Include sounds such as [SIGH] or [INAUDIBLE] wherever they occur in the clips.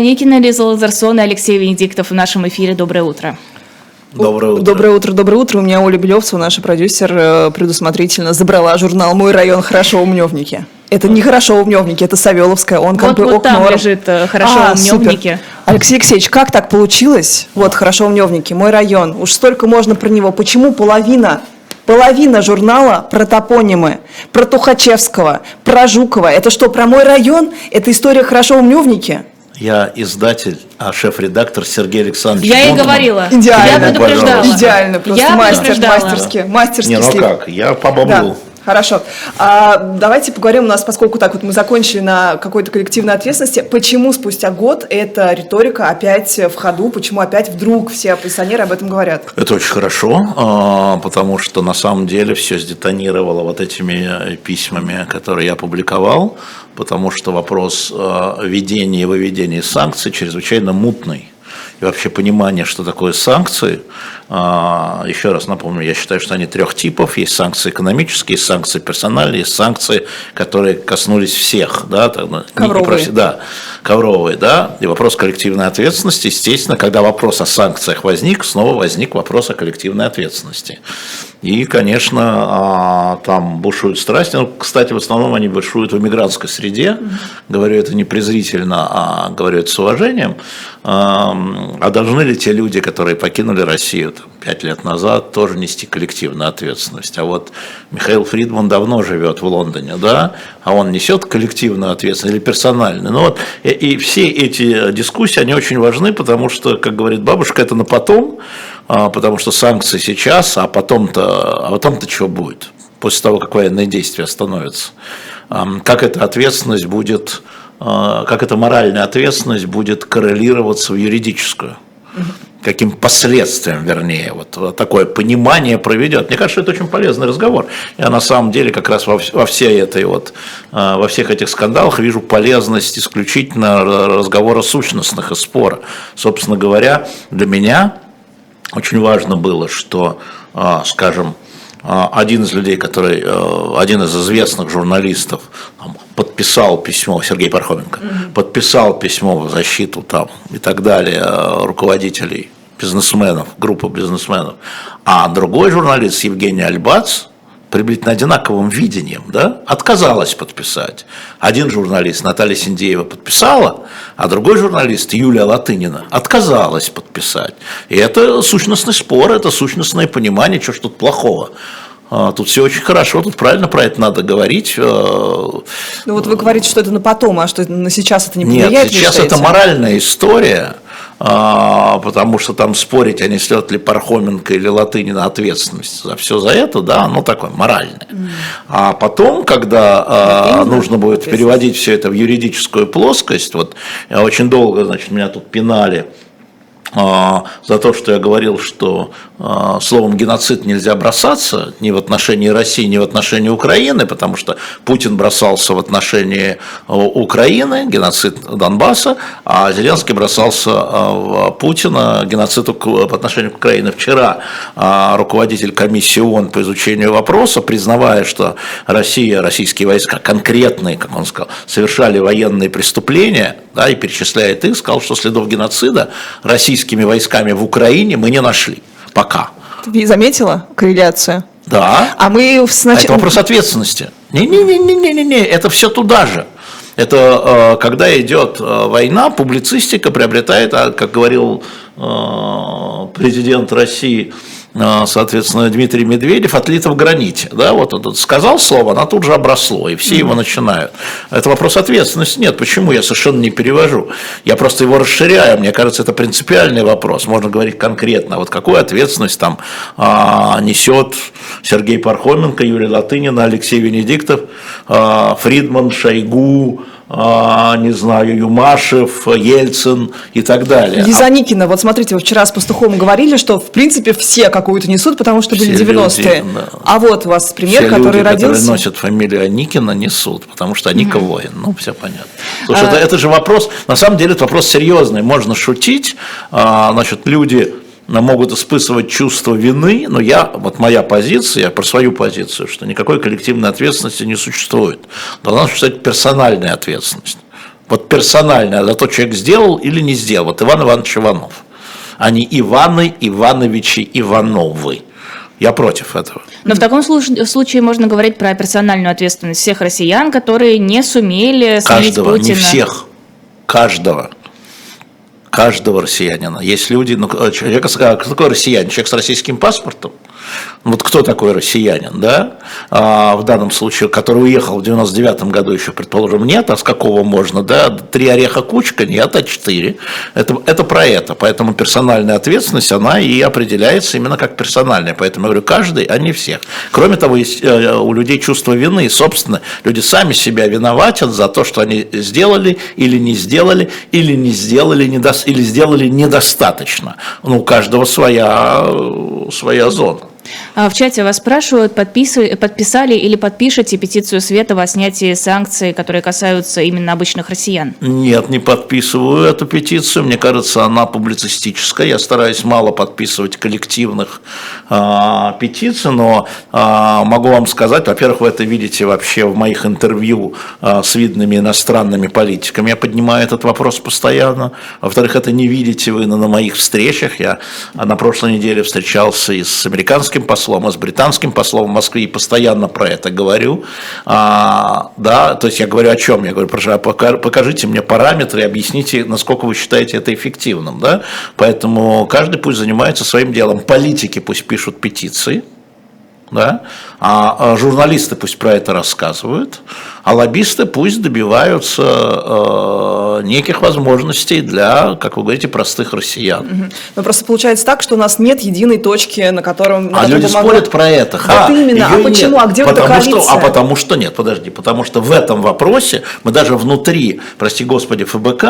Никина, Лиза Лазарсон и Алексей Венедиктов в нашем эфире. Доброе утро. Доброе утро. Доброе утро, доброе утро. У меня Оля Белевцева, наша продюсер, э, предусмотрительно забрала журнал «Мой район хорошо умневники». Это не хорошо умневники, это Савеловская, он как Вот, бы вот там окно- лежит э, хорошо А, умневники. супер. Алексей Алексеевич, как так получилось? Вот, хорошо умневники, мой район. Уж столько можно про него. Почему половина Половина журнала про топонимы, про Тухачевского, про Жукова. Это что, про мой район? Это история «Хорошо умневники»? Я издатель, а шеф-редактор Сергей Александрович Я и Бонтман. говорила. Идеально, Я предупреждала. Идеально, просто Я мастер, мастерски, мастерски Не, ну слив. как, я по баблу. Да, хорошо. А, давайте поговорим у нас, поскольку так вот мы закончили на какой-то коллективной ответственности, почему спустя год эта риторика опять в ходу, почему опять вдруг все оппозиционеры об этом говорят? Это очень хорошо, а, потому что на самом деле все сдетонировало вот этими э, письмами, которые я публиковал, потому что вопрос э, введения и выведения санкций чрезвычайно мутный. И вообще понимание, что такое санкции, а, еще раз напомню, я считаю, что они трех типов. Есть санкции экономические, есть санкции персональные, есть санкции, которые коснулись всех. Да, ну, не- Ковровые. да, ковровые, да, и вопрос коллективной ответственности, естественно, когда вопрос о санкциях возник, снова возник вопрос о коллективной ответственности. И, конечно, а, там бушуют страсти, ну, кстати, в основном они бушуют в иммигрантской среде, говорю это не презрительно, а говорю это с уважением, а а должны ли те люди, которые покинули Россию там, пять лет назад, тоже нести коллективную ответственность? А вот Михаил Фридман давно живет в Лондоне, да, а он несет коллективную ответственность или персональную. Ну вот, и, и все эти дискуссии, они очень важны, потому что, как говорит бабушка, это на потом, а, потому что санкции сейчас, а потом-то, а потом-то что будет? После того, как военные действия остановятся. Как эта ответственность будет, а, как эта моральная ответственность будет коррелироваться в юридическую? Каким последствиям, вернее, вот, такое понимание проведет. Мне кажется, это очень полезный разговор. Я на самом деле как раз во, во всей этой вот, э, во всех этих скандалах вижу полезность исключительно разговора сущностных и спора. Собственно говоря, для меня очень важно было, что, а, скажем, а, один из людей, который, э, один из известных журналистов там, подписал письмо, Сергей Пархоменко, подписал письмо в защиту там и так далее э, руководителей бизнесменов, группы бизнесменов, а другой журналист Евгений Альбац, приблизительно одинаковым видением, да, отказалась подписать. Один журналист, Наталья Синдеева, подписала, а другой журналист, Юлия Латынина, отказалась подписать. И это сущностный спор, это сущностное понимание, что ж тут плохого. А, Тут все очень хорошо, тут правильно про это надо говорить. э, Ну вот вы говорите, что это на потом, а что на сейчас это не Нет, повлияет? вы сейчас это моральная история, потому что там спорить, а несет ли Пархоменко или Латынина ответственность за все за это, да, ну такое моральное. А потом, когда а, нужно будет переводить все это в юридическую плоскость, вот очень долго, значит, меня тут пинали а, за то, что я говорил, что а, словом геноцид нельзя бросаться ни в отношении России, ни в отношении Украины, потому что Путин бросался в отношении а, Украины, геноцид Донбасса, а Зеленский бросался а, в Путина, геноцид по отношению к Украине. Вчера а, руководитель комиссии ООН по изучению вопроса, признавая, что Россия, российские войска конкретные, как он сказал, совершали военные преступления, да, и перечисляет их, сказал, что следов геноцида российскими войсками в Украине мы не нашли. Пока. Ты заметила корреляцию? Да. А мы сначала... это вопрос ответственности. Не-не-не-не-не-не, это все туда же. Это э, когда идет э, война, публицистика приобретает, а, как говорил э, президент России, соответственно, Дмитрий Медведев, отлито в граните. Да, вот он сказал слово, оно тут же обросло, и все его начинают. Это вопрос ответственности. Нет, почему? Я совершенно не перевожу. Я просто его расширяю. Мне кажется, это принципиальный вопрос. Можно говорить конкретно. Вот какую ответственность там а, несет Сергей Пархоменко, Юлия Латынина, Алексей Венедиктов, а, Фридман, Шойгу, а, не знаю, Юмашев, Ельцин и так далее. Лиза Никина, вот смотрите, вы вчера с Пастуховым говорили, что в принципе все какую-то несут, потому что были Все 90-е. люди, да. А вот у вас пример, Все который люди, родился. которые носят фамилию Аникина, несут, потому что Аника воин. Ну, все понятно. Слушай, А- это, это же вопрос, на самом деле, это вопрос серьезный. Можно шутить, а, значит, люди могут испытывать чувство вины, но я, вот моя позиция, я про свою позицию, что никакой коллективной ответственности не существует. Должна существовать персональная ответственность. Вот персонально, за то человек сделал или не сделал. Вот Иван Иванович Иванов. Они Иваны, Ивановичи, Ивановы. Я против этого. Но в таком случае можно говорить про персональную ответственность всех россиян, которые не сумели Каждого, Путина. не всех. Каждого. Каждого россиянина. Есть люди, ну, человек, кто такой россиянин? Человек с российским паспортом? Вот кто такой россиянин, да? А, в данном случае, который уехал в 99 году еще, предположим, нет, а с какого можно, да? Три ореха кучка, нет, а четыре. Это, это про это. Поэтому персональная ответственность, она и определяется именно как персональная. Поэтому я говорю, каждый, а не всех. Кроме того, есть э, у людей чувство вины, и, собственно, люди сами себя виноватят за то, что они сделали или не сделали, или не сделали, недос- или сделали недостаточно. Ну, у каждого своя, э, своя зона. А В чате вас спрашивают, подписывай- подписали или подпишете петицию Светова о снятии санкций, которые касаются именно обычных россиян? Нет, не подписываю эту петицию. Мне кажется, она публицистическая. Я стараюсь мало подписывать коллективных а, петиций, но а, могу вам сказать, во-первых, вы это видите вообще в моих интервью а, с видными иностранными политиками. Я поднимаю этот вопрос постоянно. Во-вторых, это не видите вы на, на моих встречах. Я на прошлой неделе встречался и с американским послом, и с британским послом в Москве и постоянно про это говорю. А, да, то есть я говорю о чем? Я говорю, прошу, а пока- покажите мне параметры, объясните, насколько вы считаете это эффективным. Да? Поэтому каждый пусть занимается своим делом. Политики пусть пишут петиции, да? а, а журналисты пусть про это рассказывают, а лоббисты пусть добиваются э, неких возможностей для, как вы говорите, простых россиян. Но просто получается так, что у нас нет единой точки, на котором... А люди могла- спорят про это. Вот Ха, именно. А почему? нет. А где вот эта потому что, коалиция? А потому что нет, подожди, потому что в этом вопросе мы даже внутри, прости господи, ФБК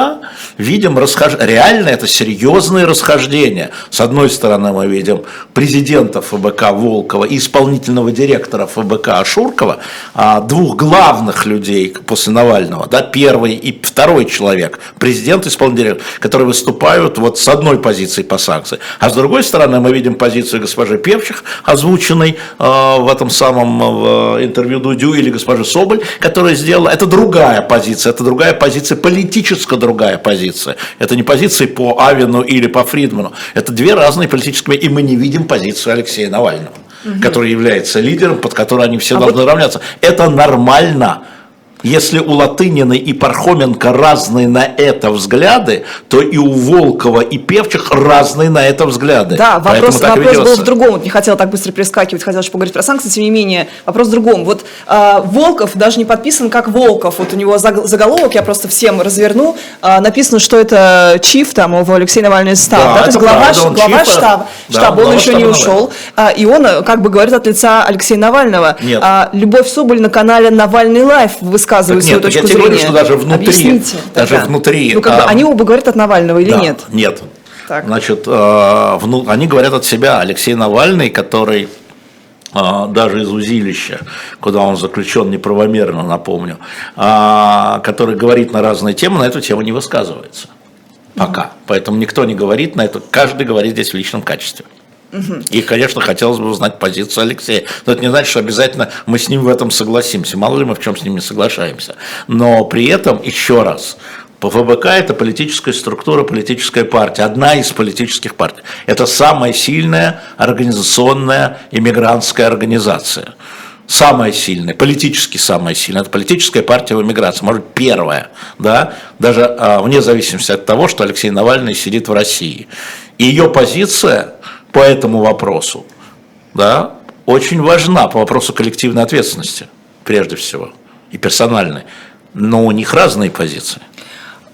видим расхож... реально это серьезные расхождения. С одной стороны мы видим президента ФБК Волкова и исполнительного директора ФБК Ашуркова, а, двух главных людей после Навального, да, первый и второй человек, президент и исполнительный директор, которые выступают вот с одной позиции по санкции. А с другой стороны мы видим позицию госпожи Певчих, озвученной э, в этом самом э, интервью Дудю или госпожи Соболь, которая сделала, это другая позиция, это другая позиция, политическая другая позиция. Это не позиции по Авину или по Фридману, это две разные политические, и мы не видим позицию Алексея Навального, который является лидером, под который они все А должны вот- равняться. Это нормально. Если у Латынина и Пархоменко разные на это взгляды, то и у Волкова и Певчих разные на это взгляды. Да, вопрос, вопрос был в другом. Вот не хотела так быстро перескакивать, хотела еще поговорить про санкции, тем не менее, вопрос в другом. Вот а, Волков даже не подписан как Волков. Вот у него заг- заголовок, я просто всем разверну. А, написано, что это чиф, там его Алексей Навальный staff. Да, да, то есть глава, правда, глава чиф, штаба, да, штаба, он глава еще не ушел. А, и он э, как бы говорит от лица Алексея Навального. Нет. А, Любовь Соболь на канале Навальный Live высказывает Так свою нет, так я точку тебе говорю, зрения. что даже внутри, Объясните даже тогда. внутри, Ну, как бы, а, они оба говорят от Навального или Да, нет? Нет. Так. Значит, э, вну- они говорят от себя. Алексей Навальный, который э, даже из узилища, куда он заключен неправомерно, напомню, а, который говорит на разные темы, на эту тему не высказывается. Пока. Поэтому никто не говорит на это, каждый говорит здесь в личном качестве. И, конечно, хотелось бы узнать позицию Алексея. Но это не значит, что обязательно мы с ним в этом согласимся. Мало ли мы в чем с ним не соглашаемся. Но при этом, еще раз, ФБК это политическая структура, политическая партия, одна из политических партий. Это самая сильная организационная иммигрантская организация. Самая сильная, политически самая сильная, это политическая партия в эмиграции, может первая, да, даже а, вне зависимости от того, что Алексей Навальный сидит в России. И ее позиция по этому вопросу, да, очень важна по вопросу коллективной ответственности, прежде всего, и персональной. Но у них разные позиции.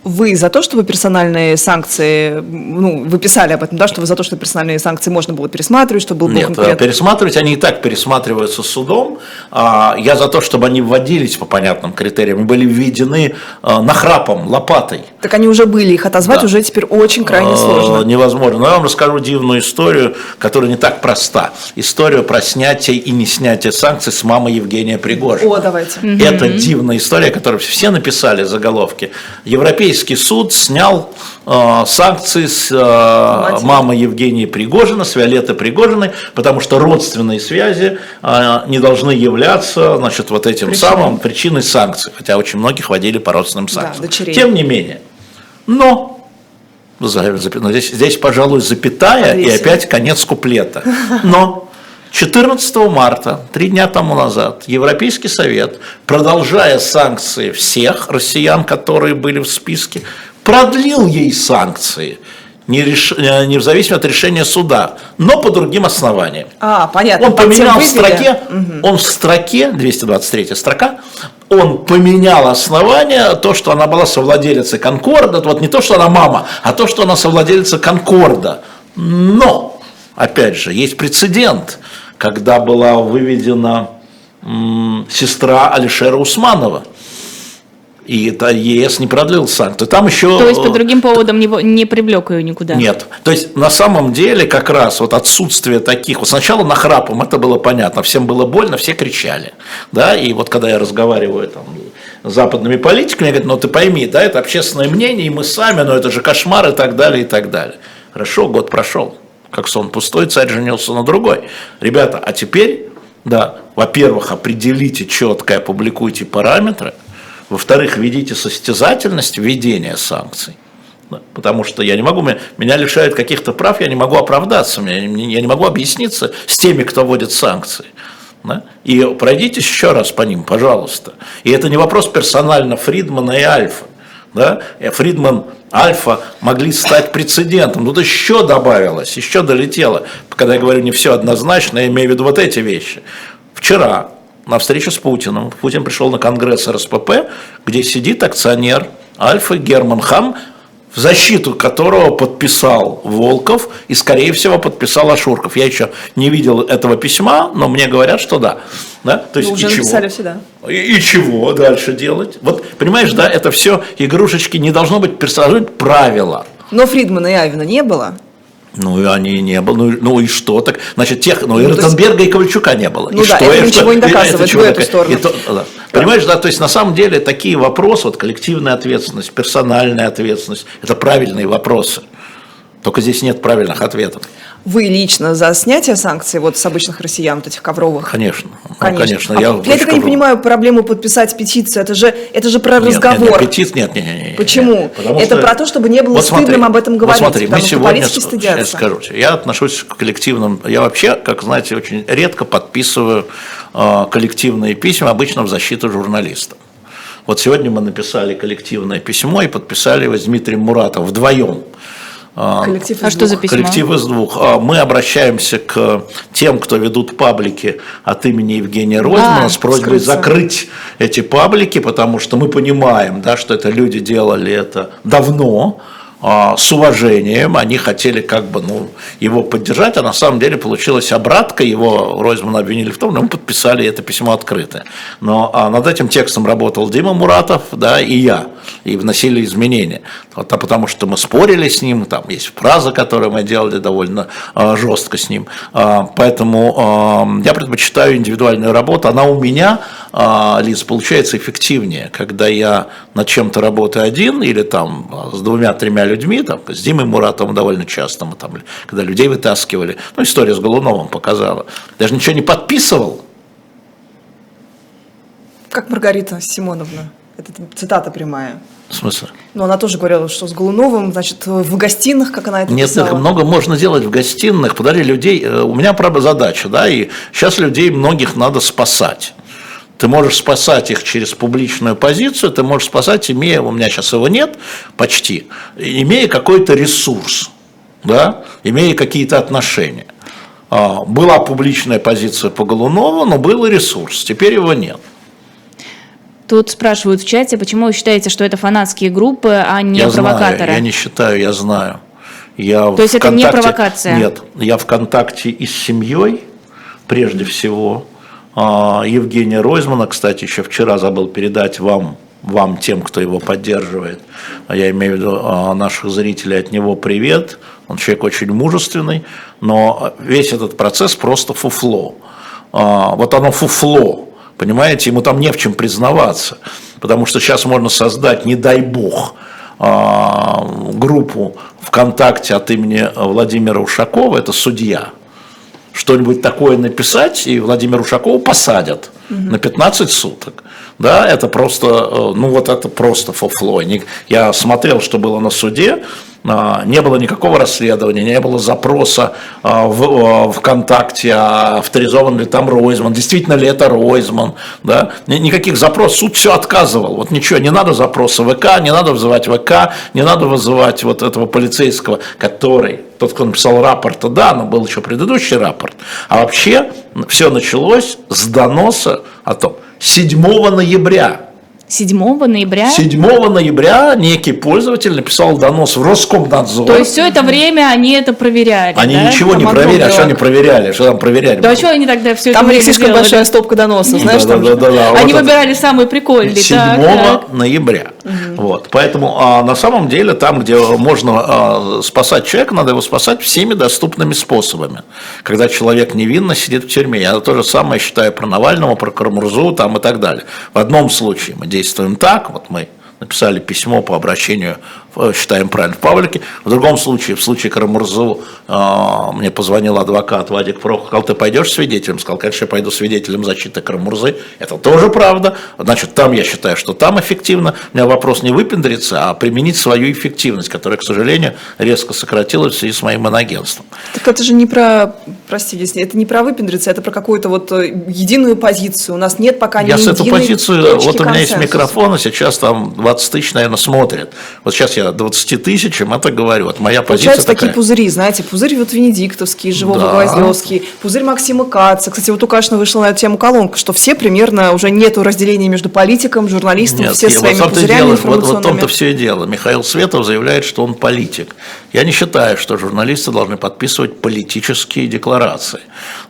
Вы за то, чтобы персональные санкции, ну, вы писали об этом, да, что вы за то, что персональные санкции можно было пересматривать, чтобы был Нет, конкурент. э, пересматривать они и так пересматриваются судом. А, Я за то, чтобы они вводились по понятным критериям были введены э, нахрапом, лопатой. Так они уже были, их отозвать Да. уже теперь очень крайне Э, сложно. Невозможно. Но я вам расскажу дивную историю, которая не так проста. Историю про снятие и не снятие санкций с мамой Евгения Пригожина. О, давайте. Это дивная история, которую все написали заголовки. Европейские Европейский суд снял э, санкции с э, мамы Евгении Пригожина, с Виолетты Пригожиной, потому что родственные связи э, не должны являться значит, вот этим Причиной. самым причиной санкций, хотя очень многих водили по родственным санкциям. дочерей. Тем не менее, но, ну, здесь, здесь, пожалуй, запятая и Агрессия. опять конец куплета. Но 14 марта, три дня тому назад, Европейский Совет, продолжая санкции всех россиян, которые были в списке, продлил ей санкции, не, реш- э, не в зависимости от решения суда, но по другим основаниям. А, понятно. Он поменял в строке, он в строке, 223 строка, он поменял основание, то, что она была совладелицей Конкорда, вот не то, что она мама, а то, что она совладелица Конкорда. Но, опять же, есть прецедент, когда была выведена сестра Алишера Усманова. И это ЕС не продлил санкции. Там еще... То есть по другим поводам не, не привлек ее никуда? Нет. То есть на самом деле как раз вот отсутствие таких, вот сначала нахрапом это было понятно, всем было больно, все кричали, да, и вот когда я разговариваю там с западными политиками, они говорят, ну ты пойми, да, это общественное мнение, и мы сами, но это же кошмар и так далее, и так далее. Хорошо, год прошел, как сон пустой, царь женился на другой. Ребята, а теперь, да, во-первых, определите четко, опубликуйте параметры, во-вторых, введите состязательность введения санкций. Потому что я не могу, меня, лишают каких-то прав, я не могу оправдаться, меня- я не могу объясниться с теми, кто вводит санкции. И пройдитесь еще раз по ним, пожалуйста. И это не вопрос персонально Фридмана и Альфа. Да? И Фридман, Альфа могли стать прецедентом. Тут еще добавилось, еще долетело. Когда я говорю не все однозначно, я имею в виду вот эти вещи. Вчера на встречу с Путиным, Путин пришел на конгресс РСПП, где сидит акционер Альфа Герман Хам, в защиту которого подписал Волков и, скорее всего, подписал Ашурков. Я еще не видел этого письма, но мне говорят, что да. да? То есть, Ну, уже и чего? написали все, да. И, и чего дальше делать? Вот, понимаешь, да, это все игрушечки, не должно быть персонажей правила. Но Фридмана и Авина не было. Ну, и они не было. Ну, и- ну и что так? Значит, тех, ну, и Ну, есть- Ротенберга и Ковальчука не было. Ну и да, что? это И ничего что? не И доказывает это в эту такое? сторону. И то- да. Понимаешь, да, то есть на самом деле такие вопросы, вот коллективная ответственность, персональная ответственность, это правильные вопросы. Только здесь нет правильных ответов. Вы лично за снятие санкций вот с обычных россиян, вот этих ковровых? Конечно. Ну, Конечно. конечно. А я я, так и не понимаю проблему подписать петицию. Это же, это же про Нет, разговор. Нет, нет, нет, нет, нет, нет. Почему? Потому Это что- про то, чтобы не было Вот стыдным смотри, об этом вот говорить, смотри, мы сегодня, стыдятся. я скажу я отношусь к коллективным, я вообще, как знаете, очень редко подписываю э, коллективные письма, обычно в защиту журналистов. Вот сегодня мы написали коллективное письмо и подписали его с Дмитрием Муратовым вдвоем. А, Коллектив А из что за двух. письмо? Коллектив из двух. А, Мы обращаемся к тем, кто ведут паблики от имени Евгения Ройзмана А, с просьбой скрыться. закрыть эти паблики, потому что мы понимаем, да, что это люди делали это давно, с уважением, они хотели как бы ну, его поддержать, а на самом деле получилась обратка, его Ройзмана обвинили в том, что мы подписали это письмо открытое. Но а, над этим текстом работал Дима Муратов, да, и я, и вносили изменения. Вот, а потому что мы спорили с ним, там есть фраза, которую мы делали довольно а, жестко с ним. А, поэтому а, я предпочитаю индивидуальную работу. Она у меня, а, Лиз, получается эффективнее, когда я над чем-то работаю один или там а, с двумя-тремя людьми, там, с Димой Муратовым довольно часто мы там, когда людей вытаскивали. Ну, история с Голуновым показала. Даже ничего не подписывал, Как Маргарита Симоновна. Это цитата прямая. в смысле? Но она тоже говорила, что с Голуновым, значит, в гостиных, как она это Нет, писала. так много можно делать в гостиных. Подали людей. э, У меня правда задача, да, и сейчас людей многих надо спасать. Ты можешь спасать их через публичную позицию, ты можешь спасать, имея, у меня сейчас его нет почти, имея какой-то ресурс, да, имея какие-то отношения. А, Была публичная позиция по Голунову, но был и ресурс, теперь его нет. Тут спрашивают в чате, почему вы считаете, что это фанатские группы, а не я провокаторы? Знаю, я не считаю, я знаю. Я То есть это не провокация? Нет, я в контакте и с семьей, прежде всего. А, Евгения Ройзмана, кстати, еще вчера забыл передать вам, вам тем, кто его поддерживает. А Я имею в виду а, наших зрителей от него привет. Он человек очень мужественный, но весь этот процесс просто фуфло. Вот оно фуфло. Понимаете, ему там не в чем признаваться. Потому что сейчас можно создать, не дай бог, группу ВКонтакте от имени Владимира Ушакова, это судья, что-нибудь такое написать, и Владимира Ушакова посадят на 15 суток. Да, это просто, э, ну вот это просто фуфло. Не- Я смотрел, что было на суде, не было никакого расследования, не было запроса а, в а, ВКонтакте, а авторизован ли там Ройзман, действительно ли это Ройзман, да, Ни- никаких запросов, суд все отказывал, вот ничего, не надо запроса ВК, не надо вызывать ВК, не надо вызывать вот этого полицейского, который, тот, кто написал рапорт, да, но был еще предыдущий рапорт, а вообще все началось с доноса о том, 7 ноября 7 ноября. 7 ноября некий пользователь написал донос в Роскомнадзор. То есть все это время они это проверяли. Они да? ничего не Там проверяли, а что они проверяли? Что там проверяли? Да а что они тогда все это Там них время слишком делали? большая стопка доносов, знаешь, Да, там да, же. да, да. Они Вот это. выбирали самый прикольный. 7 так, так. ноября. Вот. Поэтому а, на самом деле там, где можно а, спасать человека, надо его спасать всеми доступными способами. Когда человек невинно сидит в тюрьме. Я то же самое считаю про Навального, про Карамурзу там, и так далее. В одном случае мы действуем так, вот мы написали письмо по обращению, считаем правильно, в Павлике. В другом случае, в случае Карамурзу, э, мне позвонил адвокат Вадик Прохор, сказал, ты пойдешь свидетелем? Сказал, конечно, я пойду свидетелем защиты Карамурзы. Это тоже правда. Значит, там я считаю, что там эффективно. У меня вопрос не выпендриться, а применить свою эффективность, которая, к сожалению, резко сократилась в связи с моим инагентством. Так это же не про, прости, если это не про выпендриться, это про какую-то вот э, единую позицию. У нас нет пока ни Я с эту позицию, вот у меня есть консенсуса. микрофон, и сейчас там 20 тысяч, наверное, смотрят. Вот сейчас я 20 тысячам это говорю. Вот моя позиция Получаются такая. такие пузыри, знаете, пузырь вот Венедиктовский, Живого Да. Гвоздевский, пузырь Максима Каца. Кстати, вот у Кашина вышла на эту тему колонка, что все примерно уже нету разделения между политиком, журналистом, Нет, все своими вот пузырями дело, вот, вот в том-то все и дело. Михаил Светов заявляет, что он политик. Я не считаю, что журналисты должны подписывать политические декларации.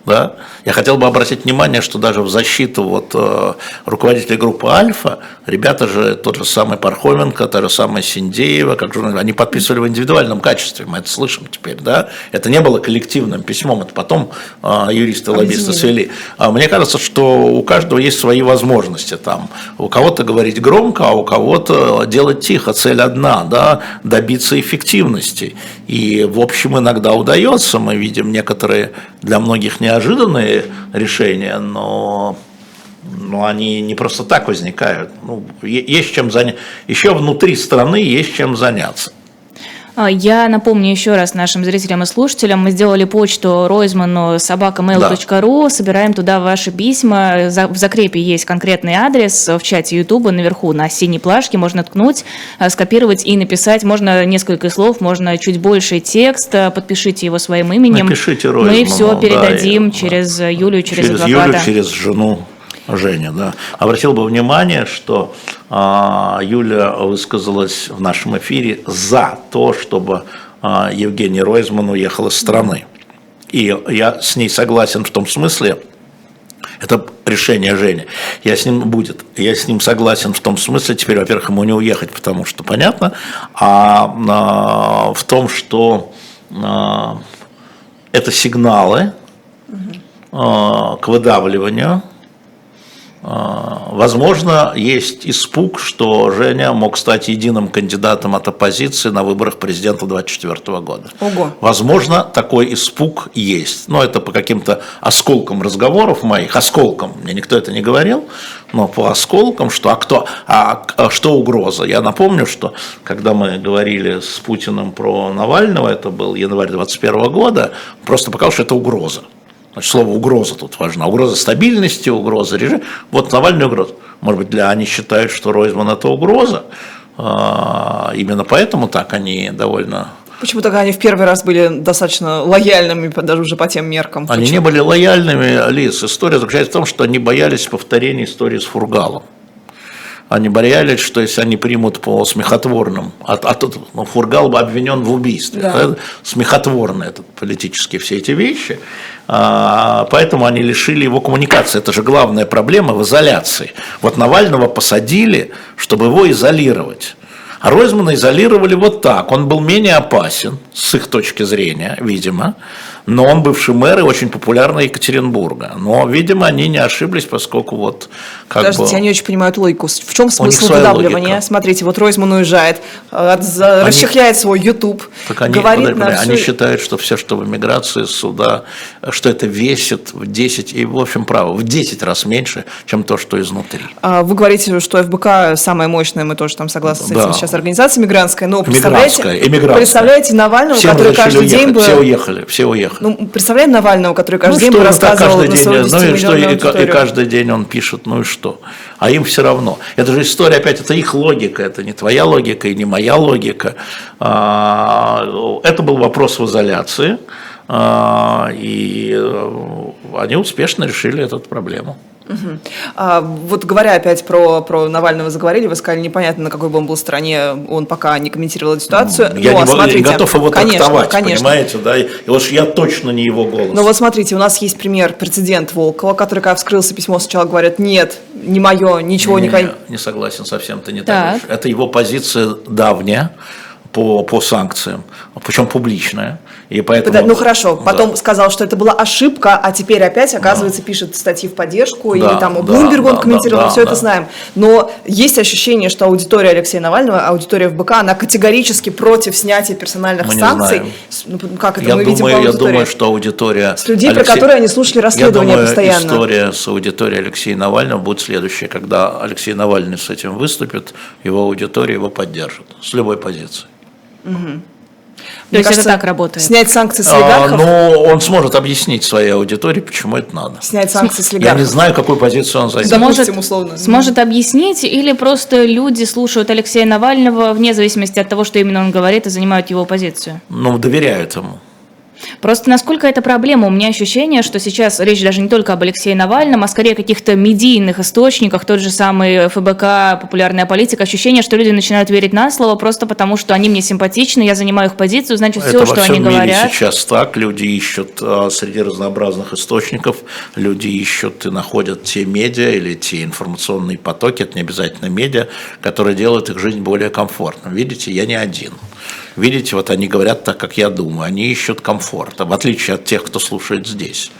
Да? Я хотел бы обратить внимание, что даже в защиту вот, э, руководителей группы «Альфа», ребята же, тот же самый Пархоменко, та же самая Синдеева, как журналисты, они подписывали в индивидуальном качестве, мы это слышим теперь. Да? Это не было коллективным письмом, это потом э, юристы, лоббисты свели. А мне кажется, что у каждого есть свои возможности там. У кого-то говорить громко, а у кого-то делать тихо. Цель одна, да, добиться эффективности. И, в общем, иногда удается. Мы видим некоторые для многих неожиданные решения, но но они не просто так возникают. Ну, есть чем заняться. Еще внутри страны есть чем заняться. А, Я напомню еще раз нашим зрителям и слушателям, мы сделали почту Ройзману собакамейл.ру, собираем туда ваши письма, в закрепе есть конкретный адрес, в чате Ютуба наверху на синей плашке можно ткнуть, а, скопировать и написать, можно несколько слов, можно чуть больше текста, подпишите его своим именем. Напишите Мы Ройзману, все да, передадим и- через Юлю, через, через адвоката. Юлю, через жену Женя, да. Обратил бы внимание, что а, Юля высказалась в нашем эфире за то, чтобы а, Евгений Ройзман уехал из страны. И я с ней согласен в том смысле, это решение Жени. Я с ним будет. Я с ним согласен в том смысле, теперь, во-первых, ему не уехать, потому что понятно, а, а, в том, что а, это сигналы а, к выдавливанию. А, Возможно, есть испуг, что Женя мог стать единым кандидатом от оппозиции на выборах президента 2024 года. Ого. Возможно, такой испуг есть. Но это по каким-то осколкам разговоров моих, осколкам, мне никто это не говорил, но по осколкам, что а кто, а, а что угроза? Я напомню, что когда мы говорили с Путиным про Навального, это был январь 2021 года, просто показал, что это угроза. Значит, слово угроза тут важна. Угроза стабильности, угроза режима. Вот Навальный угроза. Может быть, для они считают, что Ройзман это угроза. А, Именно поэтому так они довольно Почему тогда они в первый раз были достаточно лояльными, даже уже по тем меркам? Они не были лояльными, Лиз. История заключается в том, что они боялись повторения истории с Фургалом. Они боялись, что если они примут по смехотворным, а, а тут ну, Фургал бы обвинен в убийстве, Да. да, смехотворные это, политические все эти вещи, А, поэтому они лишили его коммуникации. Это же главная проблема в изоляции. Вот Навального посадили, чтобы его изолировать. А Ройзмана изолировали вот так. Он был менее опасен, с их точки зрения, видимо. Но он бывший мэр и очень популярный Екатеринбурга. Но, видимо, они не ошиблись, поскольку вот как Подождите, бы... я не очень понимаю эту логику. В чем смысл выдавливания? логика. Смотрите, вот Ройзман уезжает, э, Они- расчехляет свой YouTube, Так они, говорит подожди, на они всю- считают, что все, что в эмиграции, суда, что это весит в 10, и в общем право, в 10 раз меньше, чем то, что изнутри. А, Вы говорите, что ФБК самая мощная, мы тоже там согласны с этим Да. сейчас, организация мигрантская, но представляете, Эмигрантская, эмигрантская. представляете Навального, Все который каждый день уехать, бы... все уехали, все уехали. Ну, представляем Навального, который каждый день что он так рассказывал каждый на день, свою ну и что, 10-миллионную и, и каждый день он пишет, ну и что? А им все равно. Это же история, опять, это их логика, это не твоя логика и не моя логика. А, Это был вопрос в изоляции, а, и э, они успешно решили эту проблему. А, вот говоря опять про, про Навального заговорили, вы сказали, непонятно, на какой бы он был стороне, он пока не комментировал эту ситуацию. Я Но не, могу- смотрите, готов его конечно, трактовать, конечно. понимаете, да? И вот я точно не его голос. Но вот смотрите, у нас есть пример, прецедент Волкова, который, когда вскрылся письмо, сначала говорят, нет, не мое, ничего не... Кон- не согласен совсем, ты не Так. так. Это его позиция давняя по, по санкциям, причем публичная. И поэтому, Ну хорошо, Да. потом сказал, что это была ошибка, а теперь опять, оказывается, пишет статьи в поддержку, Да, или там у да, он да, комментировал, да, мы все это да. знаем. Но есть ощущение, что аудитория Алексея Навального, аудитория ФБК, она категорически против снятия персональных Мы санкций. ну, как это я мы видим думаю, по я аудитории? думаю, что аудитория... С людей, про Алексея- которые они слушали расследования я думаю, постоянно. история с аудиторией Алексея Навального будет следующая. Когда Алексей Навальный с этим выступит, его аудитория его поддержит с любой позиции. То есть это так работает? Снять санкции с А, олигархов, но он сможет объяснить своей аудитории, почему это надо. снять санкции с [LAUGHS] Я олигархов. не знаю, какую позицию он займет. Сможет, условно. сможет объяснить, или просто люди слушают Алексея Навального вне зависимости от того, что именно он говорит, и занимают его позицию? Ну, доверяют ему. Просто насколько это проблема? У меня ощущение, что сейчас речь даже не только об Алексее Навальном, а скорее о каких-то медийных источниках, тот же самый ФБК, популярная политика. Ощущение, что люди начинают верить на слово просто потому, что они мне симпатичны, я занимаю их позицию, значит, все, Это что во всем они мире говорят. сейчас так. Люди ищут а, среди разнообразных источников, люди ищут и находят те медиа или те информационные потоки, это не обязательно медиа, которые делают их жизнь более комфортной. Видите, я не один. Видите, вот они говорят так, как я думаю. Они ищут комфорта, в отличие от тех, кто слушает здесь.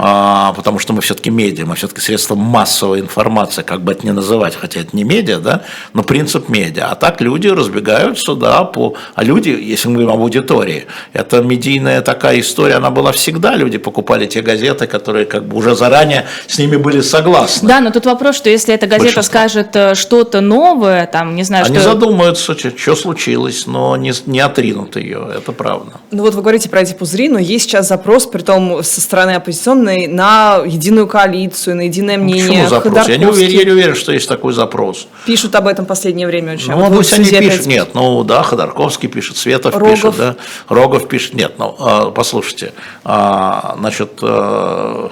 А, потому что мы все-таки медиа, мы все-таки средства массовой информации, как бы это ни называть, хотя это не медиа, да, но принцип медиа. А так люди разбегаются, да, по... А люди, если мы говорим об аудитории, это медийная такая история, она была всегда. Люди покупали те газеты, которые как бы уже заранее с ними были согласны. Да, но тут вопрос, что если эта газета Большинство. скажет э, что-то новое, там, не знаю, Они что... задумаются, что случилось, но не, не отринут ее, это правда. Ну вот вы говорите про эти пузыри, но есть сейчас запрос, при том со стороны оппозиционной, на единую коалицию, на единое мнение. Почему запрос? Я не, уверен, я не уверен, что есть такой запрос. Пишут об этом в последнее время очень. Ну, Вот пусть они пишут. опять- Нет, ну да, Ходорковский пишет, Светов Рогов. пишет, да, Рогов пишет. Нет, ну, а, послушайте, а, значит, а,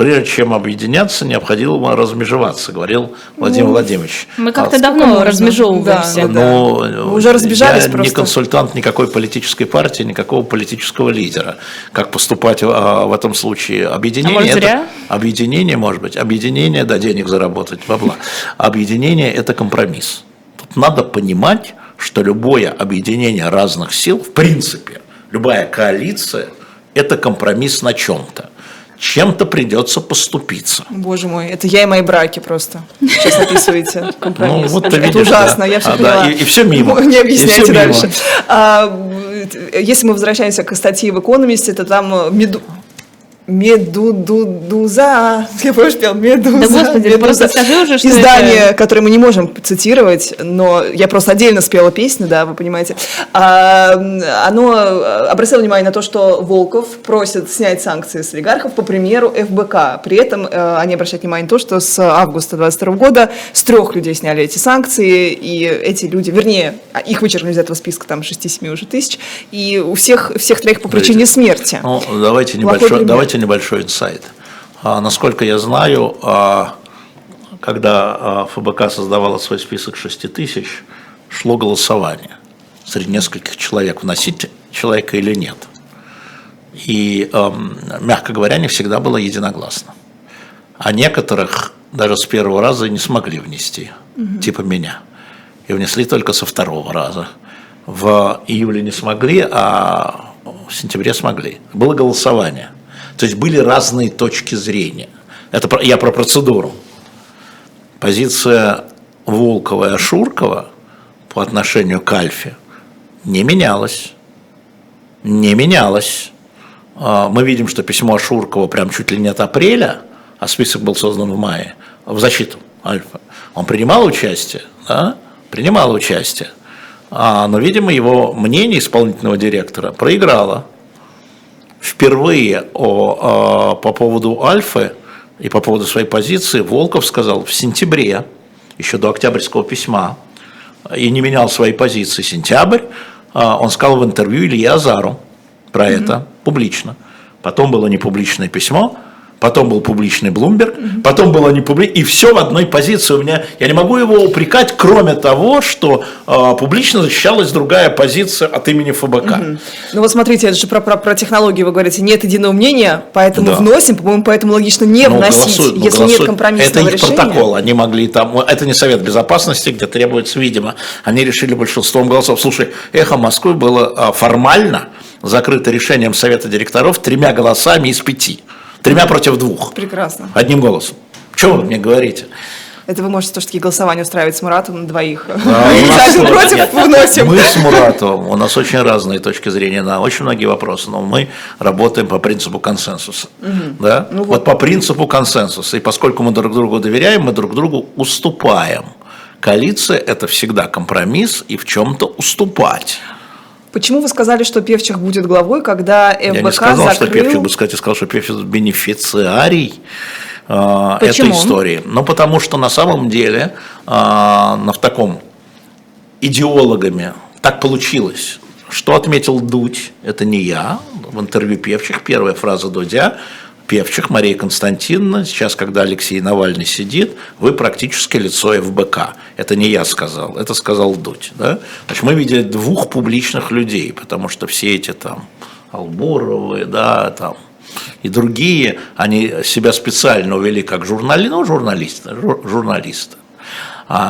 прежде чем объединяться, необходимо размежеваться, говорил Владимир Владимирович. Мы как-то А, давно можно? размежевываемся. Да, да. ну, Вы уже разбежались я не просто. консультант никакой политической партии, никакого политического лидера. Как поступать а, в этом случае? Объединение, А может, это- зря? объединение, может быть, объединение, да, денег заработать, бабла. Объединение – это компромисс. Тут надо понимать, что любое объединение разных сил, в принципе, любая коалиция – это компромисс на чем-то. Чем-то придется поступиться. Боже мой, это я и мои браки просто. Сейчас описываете [LAUGHS] Ну, компромисс. вот ты это видишь, ужасно, да. я все А, да, поняла. и- и всё мимо. Не объясняйте мимо. дальше. А, если мы возвращаемся к статье в «Экономисте», то там э, меду... Медудуза. [LAUGHS] Я помню, пел Медуза. Да, господи, Медуза. просто скажи уже, что Издание, это- которое мы не можем цитировать, но я просто отдельно спела песню, да, вы понимаете. А, оно э, обратило внимание на то, что Волков просит снять санкции с олигархов по примеру ФБК. При этом э, они обращают внимание на то, что с августа 2022 года с трех людей сняли эти санкции, и эти люди, вернее, их вычеркнули из этого списка, там 6-7 уже тысяч, и у всех, всех троих по причине смерти. Ну, давайте небольшой, давайте небольшой инсайт. А, насколько я знаю, а, когда а, ФБК создавала свой список 6 тысяч, шло голосование среди нескольких человек, вносить человека или нет. И, мягко говоря, не всегда было единогласно. А некоторых даже с первого раза не смогли внести, типа меня. И внесли только со второго раза. В июле не смогли, а в сентябре смогли. Было голосование. То есть были разные точки зрения. Это я про процедуру. Позиция Волкова и Ашуркова по отношению к Альфе не менялась. Не менялась. А, Мы видим, что письмо Ашуркова прям чуть ли не от апреля, а список был создан в мае, в защиту Альфа. Он принимал участие, да? Принимал участие. А, но, видимо, его мнение исполнительного директора проиграло. Впервые о, а, по поводу Альфы и по поводу своей позиции Волков сказал в сентябре, еще до октябрьского письма, и не менял своей позиции. Сентябрь, а, он сказал в интервью Илье Азару про это публично. Потом было непубличное письмо, потом был публичный Блумберг, потом было непубличное, и все в одной позиции. У меня, я не могу его упрекать, кроме того, что а, публично защищалась другая позиция от имени ФБК. Ну вот смотрите, это же про, про, про технологии вы говорите, нет единого мнения, поэтому Да. вносим, по-моему, поэтому логично не Ну, вносить, голосуют, ну, если голосуют. нет компромиссного Это их решения. протокол, они могли там, это не Совет Безопасности, где требуется, видимо, они решили большинством голосов. Слушай, «Эхо Москвы» было а, формально закрыто решением Совета директоров тремя голосами из пяти. Тремя против двух. Прекрасно. Одним голосом. Чего вы мне говорите? Это вы можете тоже такие голосования устраивать с Муратом на двоих. А, один против нет. Мы с Муратовым, у нас очень разные точки зрения на очень многие вопросы, но мы работаем по принципу консенсуса. Да? Ну вот. по принципу консенсуса. И поскольку мы друг другу доверяем, мы друг другу уступаем. Коалиция – это всегда компромисс и в чем-то уступать. Почему вы сказали, что Певчих будет главой, когда ФБК Я не сказал, что закрыл... Певчик бы сказать, я сказал, что Певчик бенефициарий э, этой истории. Ну, потому что на самом деле э, на в таком идеологами так получилось. Что отметил Дудь, это не я, в интервью Певчих, первая фраза Дудя, Певчих, Мария Константиновна, сейчас, когда Алексей Навальный сидит, вы практически лицо ФБК. Это не я сказал, это сказал Дудь. Да? Значит, мы видели двух публичных людей, потому что все эти там Албуровы, да, там, и другие, они себя специально увели как журнали, ну, журналисты, жур- журналисты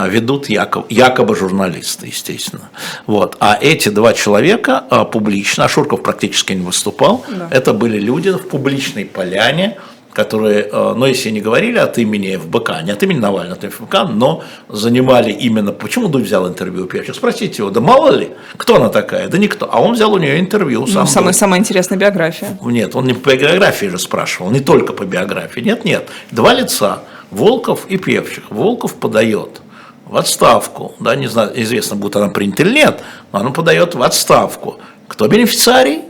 ведут якобы, якобы журналисты, естественно. Вот. А эти два человека а, публично, а Шурков практически не выступал, это были люди в публичной поляне, которые, а, ну, если не говорили от имени ФБК, не от имени Навального, от имени ФБК, но занимали именно, почему Дудь взял интервью у Певчих? Спросите его, да мало ли, кто она такая? Да никто. А он взял у нее интервью. Ну, Сам самая, Дудь. самая интересная биография. Нет, он не по биографии же спрашивал, не только по биографии. Нет, нет. Два лица, Волков и Певчих. Волков подает в отставку. Да, не знаю, известно, будет она принята или нет, но она подает в отставку. Кто бенефициарий?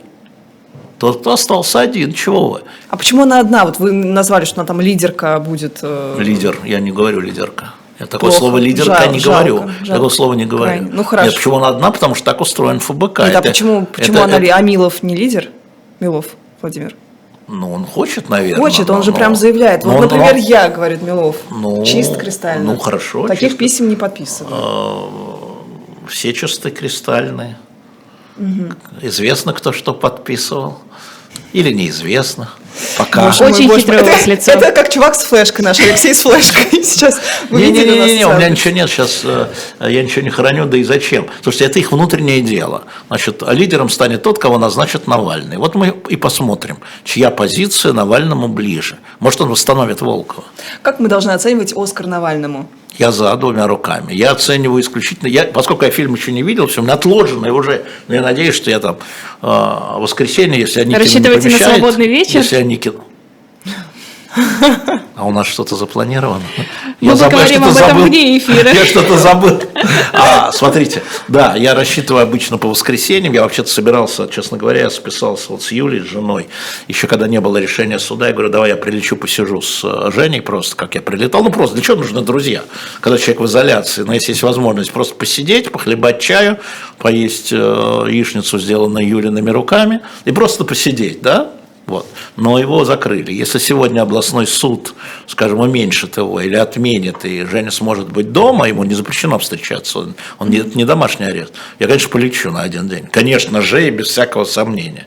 Тот, кто остался один. Чего вы? А почему она одна? Вот вы назвали, что она там лидерка будет. э, Лидер. Я не говорю лидерка. Я такое Плохо. слово лидерка Жал- не жалко, говорю. жалко. Такого слова не говорю. Крайне. Ну, хорошо. Нет, почему она одна? Потому что так устроен ФБК. Нет, а Это- почему, почему это- она это- А Милов не лидер? Милов Владимир. Ну, он хочет, наверное. Хочет, он но- же но- прям заявляет. но Вот, он- например, он- я, говорит Милов. Ну, чист кристально. ну, хорошо, Таких чисто. писем не подписываю. все чисто кристальные. Известно, кто что подписывал. Или неизвестно. Пока. Боже Очень хитрое мой. у вас это, лицо. Это как чувак с флешкой наш, Алексей с флешкой. [LAUGHS] Сейчас вы видели у Не-не-не, меня ничего нет, сейчас я ничего не храню, да и зачем? Слушайте, это их внутреннее дело. Значит, лидером станет тот, кого назначит Навальный. Вот мы и посмотрим, чья позиция Навальному ближе. Может, он восстановит Волкова. Как мы должны оценивать Оскар Навальному? Я за двумя руками. Я оцениваю исключительно, я, поскольку я фильм еще не видел, все у меня отложено и уже, но я надеюсь, что я там э, в воскресенье, если Рассчитываете не на помешает, свободный вечер? Если Аникин... А у нас что-то запланировано. Мы поговорим об этом вне эфира. Я что-то забыл. А, смотрите, да, я рассчитываю обычно по воскресеньям. Я вообще-то собирался, честно говоря, я списался вот с Юлей, с женой. Еще когда не было решения суда, я говорю, давай я прилечу, посижу с э, Женей просто, как я прилетал. Ну, просто для чего нужны друзья? Когда человек в изоляции, но если есть возможность просто посидеть, похлебать чаю, поесть э, яичницу, сделанную Юлиными руками, и просто посидеть, да? Вот. Но его закрыли. Если сегодня областной суд, скажем, уменьшит его или отменит, и Женя сможет быть дома, ему не запрещено встречаться, он, он не, не домашний арест, я, конечно, полечу на один день. Конечно же, и без всякого сомнения.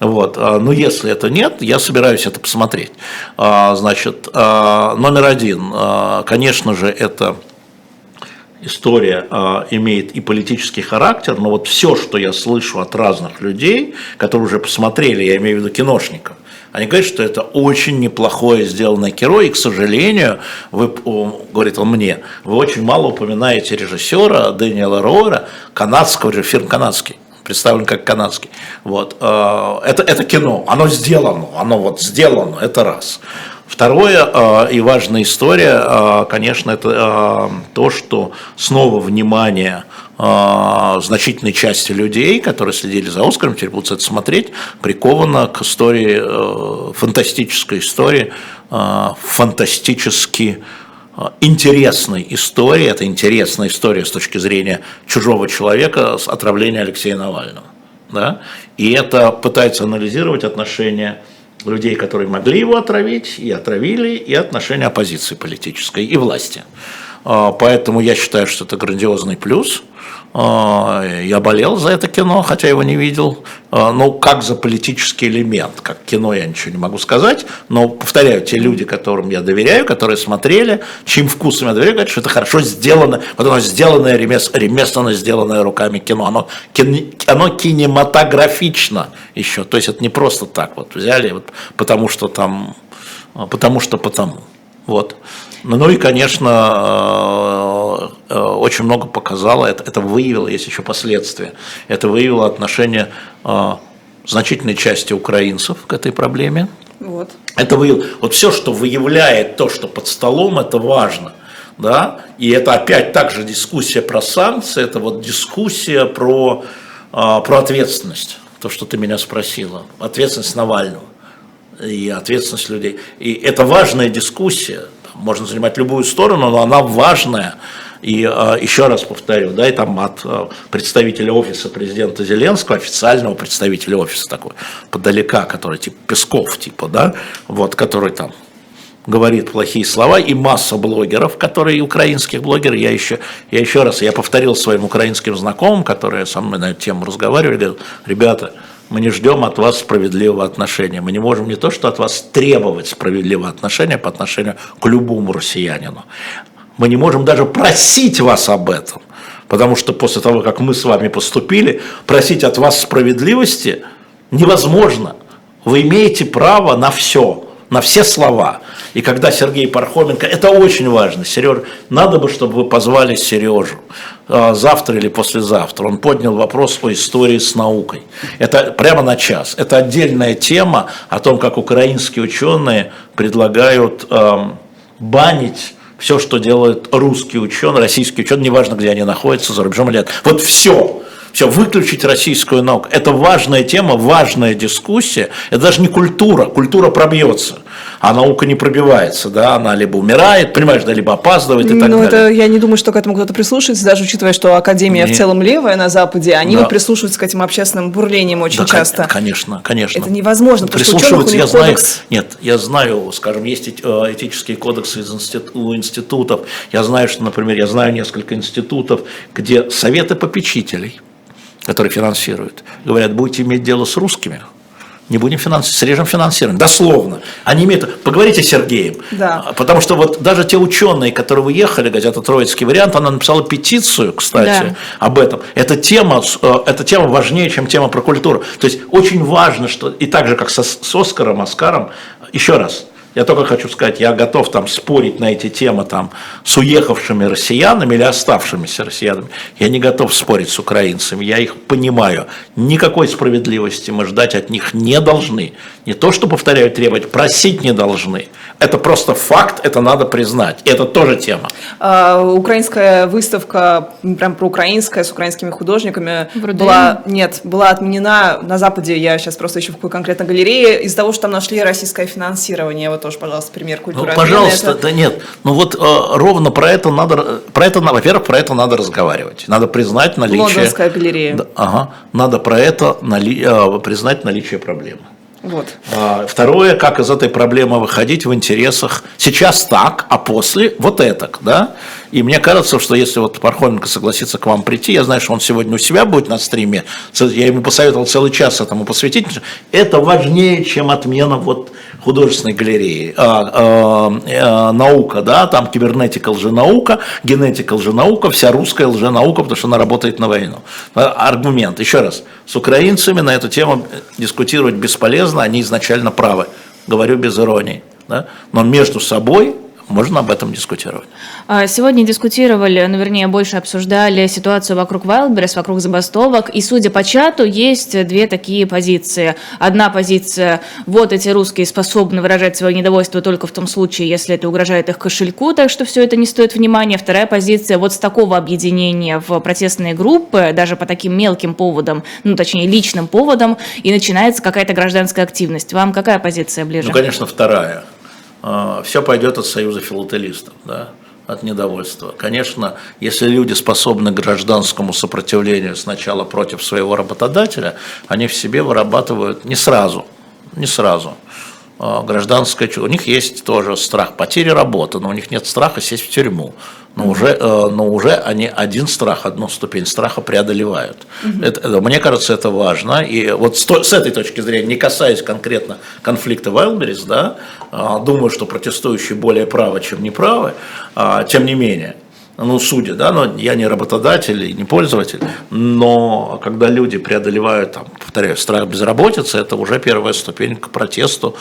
Вот. А, Но если это нет, я собираюсь это посмотреть. А, Значит, а, номер один, конечно же, это история э, имеет и политический характер, но вот все, что я слышу от разных людей, которые уже посмотрели, я имею в виду киношников, они говорят, что это очень неплохое сделанное кино, и, к сожалению, вы, говорит он мне, вы очень мало упоминаете режиссера Дэниела Роуэра, канадского, фильм канадский представлен как канадский. Вот. Э, это, это кино, оно сделано, оно вот сделано, это раз. Второе э, и важная история, э, конечно, это то, что снова внимание значительной части людей, которые следили за Оскаром, теперь будут это смотреть, приковано к истории, фантастической истории, фантастически интересной истории, это интересная история с точки зрения чужого человека с отравления Алексея Навального. Да? И это пытается анализировать отношения людей, которые могли его отравить, и отравили, и отношения оппозиции политической и власти. А, поэтому я считаю, что это грандиозный плюс – я болел за это кино, хотя его не видел. А, ну, как за политический элемент, как кино я ничего не могу сказать. Но, повторяю, те люди, которым я доверяю, которые смотрели, чьим вкусом я доверяю, говорят, что это хорошо сделано, потому что сделанное ремесленно сделанное руками кино. Оно, оно кинематографично еще. То есть это не просто так вот взяли, вот, потому что там, потому что потому. Вот. Ну и, конечно, очень много показало, это, это выявило, есть еще последствия, это выявило отношение э, значительной части украинцев к этой проблеме. Вот. Это выявило, вот все, что выявляет то, что под столом, это важно. Да? И это опять также дискуссия про санкции, это вот дискуссия про, про ответственность, то, что ты меня спросила, ответственность Навального и ответственность людей. И это важная дискуссия, можно занимать любую сторону, но она важная. И э, еще раз повторю, да, и там от э, представителя офиса президента Зеленского, официального представителя офиса такой, подалека, который типа Песков, типа, да, вот, который там говорит плохие слова, и масса блогеров, которые украинских блогеров, я еще, я еще раз, я повторил своим украинским знакомым, которые со мной на эту тему разговаривали, говорю, ребята, мы не ждем от вас справедливого отношения. Мы не можем не то, что от вас требовать справедливого отношения по отношению к любому россиянину. Мы не можем даже просить вас об этом. Потому что после того, как мы с вами поступили, просить от вас справедливости невозможно. Вы имеете право на все на все слова. И когда Сергей Пархоменко, это очень важно, Сереж, надо бы, чтобы вы позвали Сережу а, завтра или послезавтра. Он поднял вопрос о истории с наукой. Это прямо на час. Это отдельная тема о том, как украинские ученые предлагают банить все, что делают русские ученые, российские ученые, неважно, где они находятся, за рубежом или нет. Вот все. Все, выключить российскую науку. Это важная тема, важная дискуссия. Это даже не культура. Культура пробьется, а наука не пробивается. Да? Она либо умирает, понимаешь, да, либо опаздывает и так ну, далее. Это, я не думаю, что к этому кто-то прислушивается, даже учитывая, что Академия не. в целом левая на Западе, они да. вот прислушиваются к этим общественным бурлениям очень да, часто. Конечно, конечно. Это невозможно, потому у я знаю, кодекс... Нет, я знаю, скажем, есть э, этические кодексы из институт, у институтов. Я знаю, что, например, я знаю несколько институтов, где советы попечителей – которые финансируют, говорят, будете иметь дело с русскими, не будем финансировать, срежем финансирование. Дословно. Они имеют... Поговорите с Сергеем. Да. Потому что вот даже те ученые, которые уехали, газета «Троицкий вариант», она написала петицию, кстати, да. об этом. Эта тема, э, эта тема важнее, чем тема про культуру. То есть очень важно, что и так же, как со, с Оскаром, Оскаром, еще раз, я только хочу сказать, я готов там спорить на эти темы там, с уехавшими россиянами или оставшимися россиянами. Я не готов спорить с украинцами, я их понимаю. Никакой справедливости мы ждать от них не должны. Не то, что, повторяю, требовать, просить не должны. Это просто факт, это надо признать. Это тоже тема. А, украинская выставка, прям про украинская, с украинскими художниками, была, нет, была отменена на Западе, я сейчас просто ищу в какой конкретно галерее, из-за того, что там нашли российское финансирование. Вот тоже, пожалуйста, пример культуры. Ну, пожалуйста, это... да нет. Ну вот э, ровно про это надо, про это, во-первых, про это надо разговаривать. Надо признать наличие... Лондонская галерея. Да, ага. Надо про это нали, э, признать наличие проблемы. Вот. А, второе, как из этой проблемы выходить в интересах сейчас так, а после вот это, да? И мне кажется, что если вот Пархоменко согласится к вам прийти, я знаю, что он сегодня у себя будет на стриме, я ему посоветовал целый час этому посвятить, это важнее, чем отмена вот художественной галереи, а, а, а, наука, да, там кибернетика лженаука, генетика лженаука, вся русская лженаука, потому что она работает на войну. Аргумент, еще раз, с украинцами на эту тему дискутировать бесполезно, они изначально правы, говорю без иронии, да? но между собой можно об этом дискутировать. А, сегодня дискутировали, ну, вернее, больше обсуждали ситуацию вокруг Wildberries, вокруг забастовок, и, судя по чату, есть две такие позиции. Одна позиция, вот эти русские способны выражать свое недовольство только в том случае, если это угрожает их кошельку, так что все это не стоит внимания. Вторая позиция, вот с такого объединения в протестные группы, даже по таким мелким поводам, ну, точнее, личным поводам, и начинается какая-то гражданская активность. Вам какая позиция ближе? Ну, конечно, вторая. А, все пойдет от союза филателистов, да, от недовольства. Конечно, если люди способны к гражданскому сопротивлению сначала против своего работодателя, они в себе вырабатывают не сразу, не сразу а, гражданское У них есть тоже страх потери работы, но у них нет страха сесть в тюрьму но уже, э, но уже они один страх, одну ступень страха преодолевают. Угу. Это, мне кажется, это важно. И вот с, с этой точки зрения, не касаясь конкретно конфликта Wildberries, да, а, думаю, что протестующие более правы, чем неправы, а, тем не менее, ну, судя, да, но я не работодатель и не пользователь, но когда люди преодолевают, там, повторяю, страх безработицы, это уже первая ступень к протесту.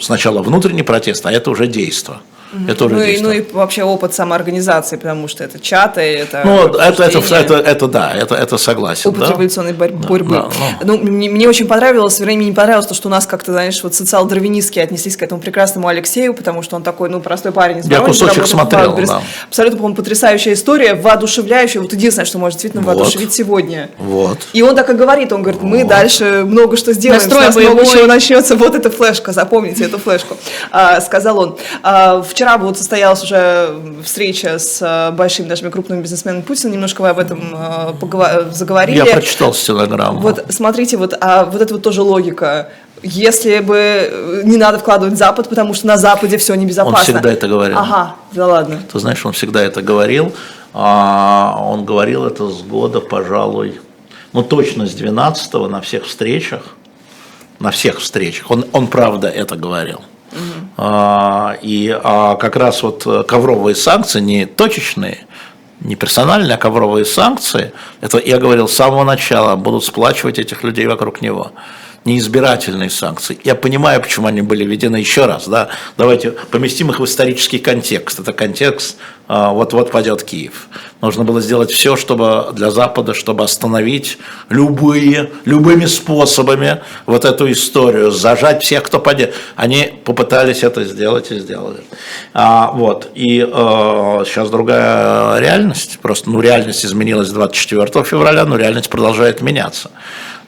Сначала внутренний протест, а это уже действие. Это уже ну, и, ну и вообще опыт самоорганизации, потому что это чаты, это Ну, это, это, это, это, да, это, это согласен. Опыт да? революционной борьбы. Да, да, ну, мне, мне очень понравилось, вернее, мне не понравилось то, что у нас как-то, знаешь, вот социал-дарвинистски отнеслись к этому прекрасному Алексею, потому что он такой, ну, простой парень из Я кусочек смотрел, да. Абсолютно, по-моему, потрясающая история, воодушевляющая. Вот единственное, что может действительно вот. воодушевить сегодня. Вот. И он так и говорит, он говорит, мы вот. дальше много что сделаем, Настрой у нас много чего начнется. Вот эта флешка, запомните эту флешку, а, сказал он. А, вчера вот состоялась уже встреча с э, большими, даже крупными бизнесменами Путина, немножко вы об этом э, заговорили. Я прочитал стенограмму. Вот смотрите, вот, а вот это вот тоже логика. Если бы э, не надо вкладывать Запад, потому что на Западе все небезопасно. Он всегда это говорил. Ага, да ладно. Ты знаешь, он всегда это говорил. А он говорил это с года, пожалуй, ну точно с 12-го на всех встречах. На всех встречах. Он, он правда это говорил. А, и а как раз вот э, ковровые санкции, не точечные, не персональные, а ковровые санкции, это я говорил с самого начала, будут сплачивать этих людей вокруг него неизбирательные санкции. Я понимаю, почему они были введены еще раз. Да? Давайте поместим их в исторический контекст. Это контекст вот-вот падет Киев. Нужно было сделать все, чтобы для Запада, чтобы остановить любые, любыми способами вот эту историю, зажать всех, кто падет. Они попытались это сделать и сделали. А, вот. И а, сейчас другая реальность. Просто ну, реальность изменилась 24 февраля, но реальность продолжает меняться.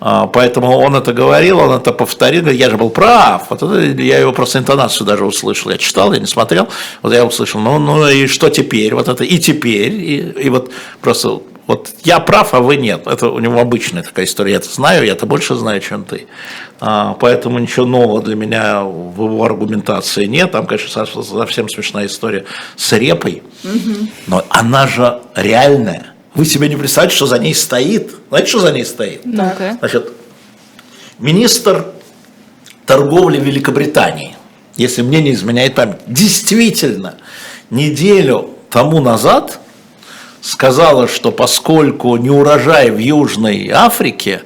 А, поэтому он это говорил, он это повторил, говорит, я же был прав. Вот это, я его просто интонацию даже услышал. Я читал, я не смотрел. Вот я услышал, ну, ну и что теперь? Вот это и теперь. И, и вот просто вот я прав, а вы нет. Это у него обычная такая история. Я это знаю, я это больше знаю, чем ты. А, поэтому ничего нового для меня в его аргументации нет. Там, конечно, совсем смешная история с репой. Но она же реальная. Вы себе не представляете, что за ней стоит. Знаете, что за ней стоит? ну Значит, министр торговли Великобритании, если мне не изменяет память, действительно неделю тому назад сказала, что поскольку не урожай в Южной Африке,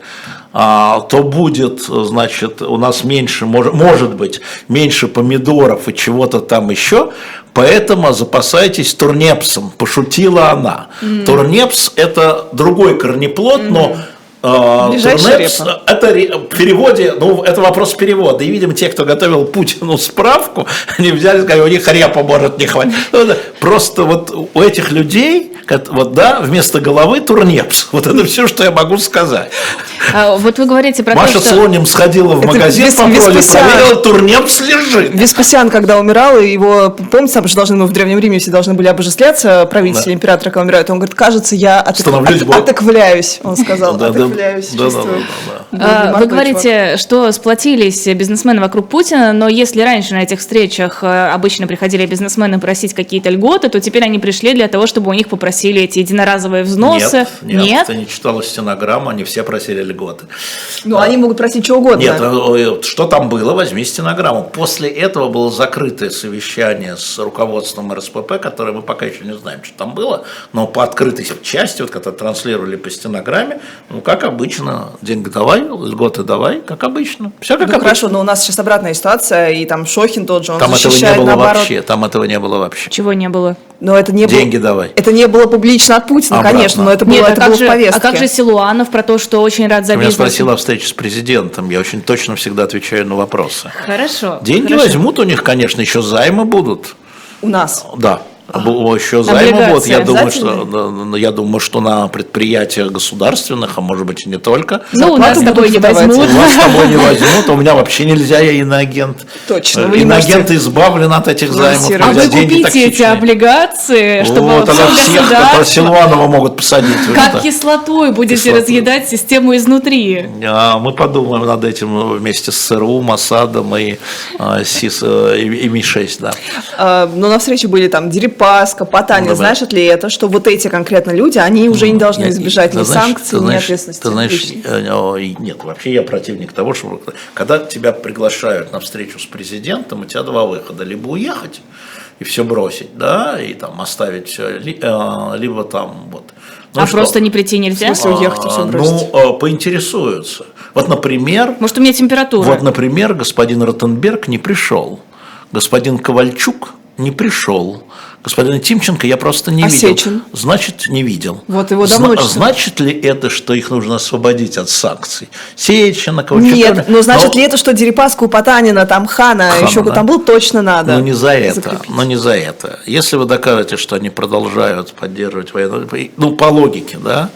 а, то будет, значит, у нас меньше, может, может быть, меньше помидоров и чего-то там еще, Поэтому запасайтесь турнепсом, пошутила она. Mm. Турнепс это другой корнеплод, mm. но турнепс, это в переводе, ну это вопрос перевода. И, видимо, те, кто готовил Путину справку, [LAUGHS] они взяли, сказали, у них репа может не хватить. Ну, просто вот у этих людей вот, да, вместо головы турнепс. Вот это все, что я могу сказать. А, вот вы говорите про Маша то, что... Слоним сходила в магазин, Вес, попробовали, проверила, турнепс лежит. Веспасиан, когда умирал, его, помните, там же должны, мы в Древнем Риме все должны были обожествляться, правители, да. императора, когда умирают, он говорит, кажется, я от... от... отоквляюсь, он сказал. Да, да, Удивляюсь, Да, да, да, да, да. А, Вы говорите, что сплотились бизнесмены вокруг Путина, но если раньше на этих встречах э, обычно приходили бизнесмены просить какие-то льготы, то теперь они пришли для того, чтобы у них попросили эти единоразовые взносы. Нет, нет, ты не читала стенограмму, они все просили льготы. Ну, они могут просить чего угодно. Нет, э, что там было, возьми стенограмму. После этого было закрытое совещание с руководством РСПП, которое мы пока еще не знаем, что там было, но по открытой части, вот когда транслировали по стенограмме, ну, как обычно, деньги давай, льготы давай, как обычно. Все как Ну, обычно. хорошо, но у нас сейчас обратная ситуация, и там Шохин тот же, он Там этого не защищает было наоборот. вообще, там этого не было вообще. Чего не было? Но это не Деньги было, давай. Это не было публично от Путина, Обратно. конечно, но это было, Нет, а это как, было же, в повестке. а как же Силуанов про то, что очень рад за меня спросила о встрече с президентом, я очень точно всегда отвечаю на вопросы. Хорошо. Деньги хорошо. возьмут у них, конечно, еще займы будут. У нас. Да. Бу- Еще займы будут. Я думаю, что, я думаю, что на предприятиях государственных, а может быть и не только. Ну, у нас с тобой не [LAUGHS] возьмут. Вас с тобой не возьмут, а у меня вообще нельзя, я иноагент. Точно, не Иноагент избавлен от этих займов. А вы купите эти облигации, чтобы Вот, всех, государство Силуанова могут посадить. Как кислотой будете разъедать систему изнутри. А, Мы подумаем над этим вместе с ЦРУ, Масадом и, а, СИС, э, и, и Ми-6, да. А, но на встрече были там Дерипаска, Потанин. Ну. Знаешь ли это, что вот эти конкретно люди, они уже не должны Я- избежать ни санкций, ты ни ответственности. Ты знаешь, э, о, и нет, вообще я противник того, что когда тебя приглашают на встречу с президентом, у тебя два выхода. Либо уехать и все бросить, да, и там оставить, э, ли- э, либо там вот. Ну а что? просто не прийти нельзя? В смысле? уехать и всё А, бросить? Ну, э, поинтересуются. Вот, например, Может, у меня температура? вот, например, господин Ротенберг не пришел, господин Ковальчук не пришел, господина Тимченко я просто не А видел. Значит, не видел. Вот его давно Зна-. Значит ли это, что их нужно освободить от санкций? Сечина, Ковальчука? Нет, но значит Но- ли это, что Дерипаску, Потанина, там Хана, Хана, еще да. там был, точно надо Но не за это, закрепить. но не за это. Если вы докажете, что они продолжают поддерживать военную, ну по логике, да,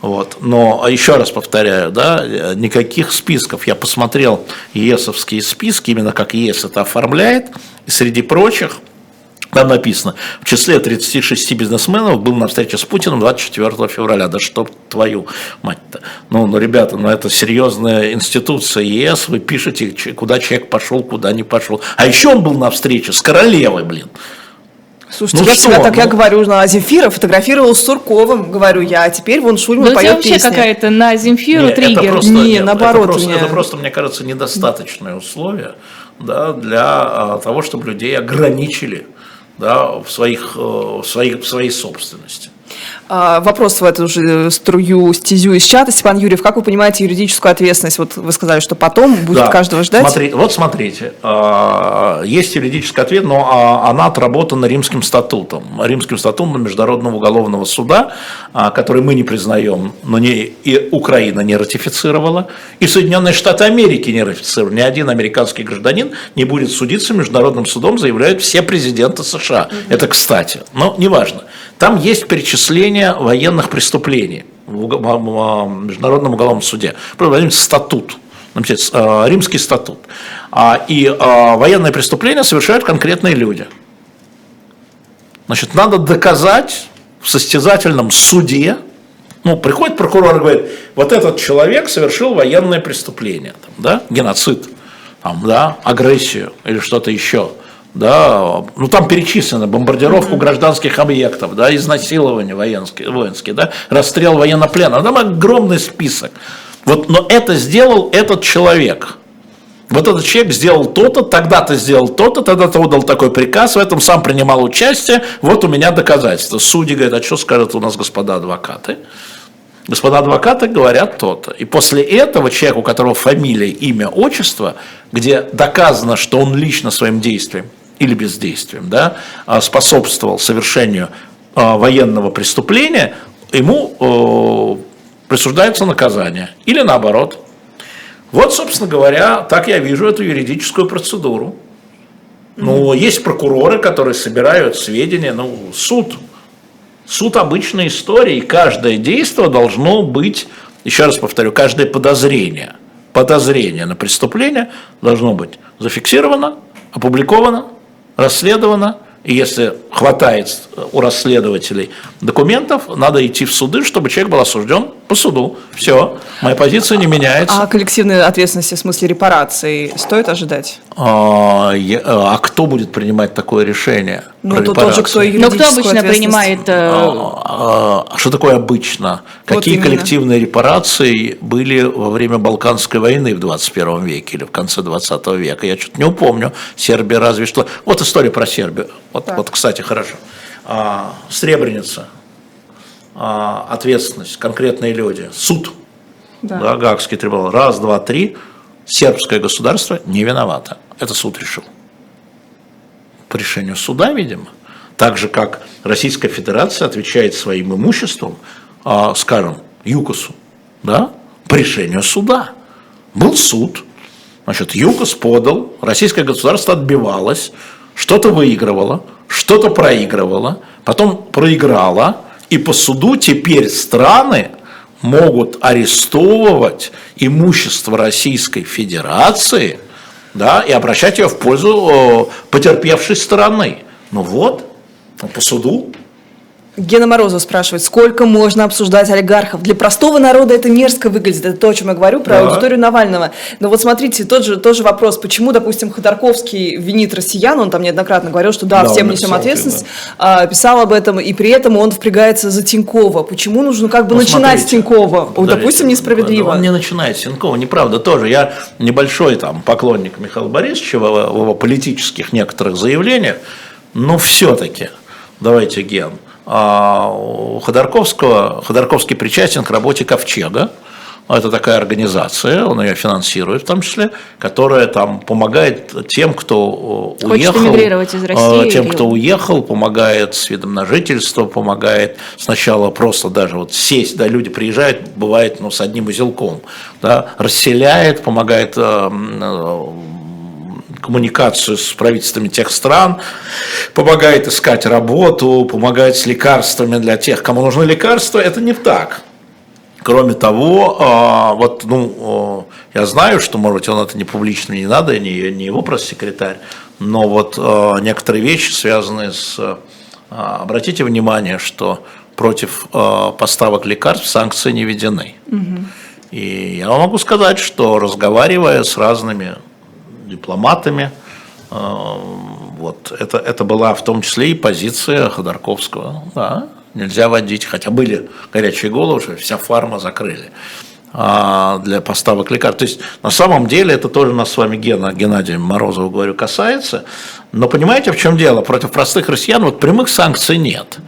вот. Но а еще раз повторяю, да, никаких списков. Я посмотрел ЕСовские списки, именно как ЕС это оформляет, и среди прочих там написано, в числе 36 бизнесменов был на встрече с Путиным 24 февраля. Да что твою мать-то. Ну, ну, ребята, ну это серьезная институция ЕС, вы пишете, куда человек пошел, куда не пошел. А еще он был на встрече с королевой, блин. Слушайте, Ну я что, всегда так, я ну? говорю, на Земфира фотографировал с Сурковым, говорю я, а теперь вон Шульман у тебя поет вообще песни. какая-то на Земфиру Не, это триггер. просто, Не, нет, наоборот, это просто, меня- это просто, мне кажется, недостаточное условие да, для а, того, чтобы людей ограничили да, в, своих, э, в, своих, в своей собственности. А, вопрос в эту же струю, стезю из чата. Степан Юрьев, как вы понимаете юридическую ответственность? Вот вы сказали, что потом будет Да. каждого ждать. Смотри- вот смотрите, а, есть юридический ответ, но а, она отработана Римским статутом. Римским статутом Международного уголовного суда, который мы не признаем, но не, и Украина не ратифицировала, и Соединенные Штаты Америки не ратифицировали. Ни один американский гражданин не будет судиться Международным судом, заявляют все президенты США. Это кстати, но неважно. Там есть перечисление военных преступлений в Международном уголовном суде. Статут. С- э, римский статут. А, И э, военные преступления совершают конкретные люди. Значит, надо доказать в состязательном суде, ну, приходит прокурор и говорит, вот этот человек совершил военное преступление, там, да, геноцид, там, да, агрессию или что-то еще, да, ну там перечислено бомбардировку гражданских объектов, да, изнасилование военские, воинские, да, расстрел военнопленных, там огромный список. Вот, но это сделал этот человек. Вот этот человек сделал то-то, тогда-то сделал то-то, тогда-то отдал такой приказ, в этом сам принимал участие, вот у меня доказательства. Судьи говорят, а что скажут у нас господа адвокаты? Господа адвокаты говорят то-то. И после этого человек, у которого фамилия, имя, отчество, где доказано, что он лично своим действием или бездействием да, а, способствовал совершению а, военного преступления, ему присуждается наказание. Или наоборот. Вот, собственно говоря, так я вижу эту юридическую процедуру. Ну, есть прокуроры, которые собирают сведения, ну, суд. Суд обычная история, и каждое действие должно быть, еще раз повторю, каждое подозрение, подозрение на преступление должно быть зафиксировано, опубликовано, расследовано, и если хватает у расследователей документов, надо идти в суды, чтобы человек был осужден по суду. Все, моя позиция не меняется. А коллективной ответственности в смысле репараций стоит ожидать? А, я- а кто будет принимать такое решение? Ну, то тоже, кто? Но кто обычно принимает... э, А, а что такое обычно? Вот Какие именно. коллективные репарации были во время Балканской войны в 21 веке или в конце 20 века? Я что-то не упомню. Сербия разве что... Вот история про Сербию. Вот, Так. вот кстати, хорошо. А, Сребреница. А, ответственность, конкретные люди. Суд. Да. Да, Гаагский трибунал. Раз, два, три. Сербское государство не виновато. Это суд решил. По решению суда, видимо. Так же, как Российская Федерация отвечает своим имуществом, а, скажем, ЮКОСу, да, по решению суда. Был суд, значит, ЮКОС подал, российское государство отбивалось, что-то выигрывало, что-то проигрывало, потом проиграло, и по суду теперь страны могут арестовывать имущество Российской Федерации да, и обращать ее в пользу потерпевшей стороны. Ну вот, по суду. Гена Морозов спрашивает, сколько можно обсуждать олигархов? Для простого народа это мерзко выглядит. Это то, о чем я говорю про Да. аудиторию Навального. Но вот смотрите, тот же, тот же вопрос, почему, допустим, Ходорковский винит россиян, он там неоднократно говорил, что да, Да, всем несем написал, ответственность, а, писал об этом, и при этом он впрягается за Тинькова. Почему нужно как бы Ну, начинать с смотрите, Тинькова? Вот, подождите, допустим, несправедливо. Он не начинает с Сенкова, неправда тоже. Я небольшой там поклонник Михаила Борисовича в его, политических некоторых заявлениях, но все-таки, давайте, Ген, у Ходорковского, Ходорковский причастен к работе Ковчега, это такая организация, он ее финансирует в том числе, которая там помогает тем, кто э, Хочет уехал, из России э, тем, или- кто уехал, помогает с видом на жительство, помогает сначала просто даже вот сесть, да, люди приезжают, бывает, ну, с одним узелком, да, расселяет, помогает э, коммуникацию с правительствами тех стран, помогает искать работу, помогает с лекарствами для тех, кому нужны лекарства, это не так. Кроме того, а, вот, ну, я знаю, что, может быть, он это не публично не надо, не, не его пресс-секретарь, но вот а, некоторые вещи, связанные с... а, Обратите внимание, что против поставок лекарств санкции не введены. И я могу сказать, что разговаривая с разными дипломатами, а, вот, это, это была в том числе и позиция Ходорковского. Да, нельзя водить, хотя были горячие головы, что вся фарма закрыли а, для поставок лекарств. То есть на самом деле это тоже нас с вами Гена, Геннадием Морозовым говорю, касается. Но понимаете, в чем дело? Против простых россиян вот прямых санкций нет.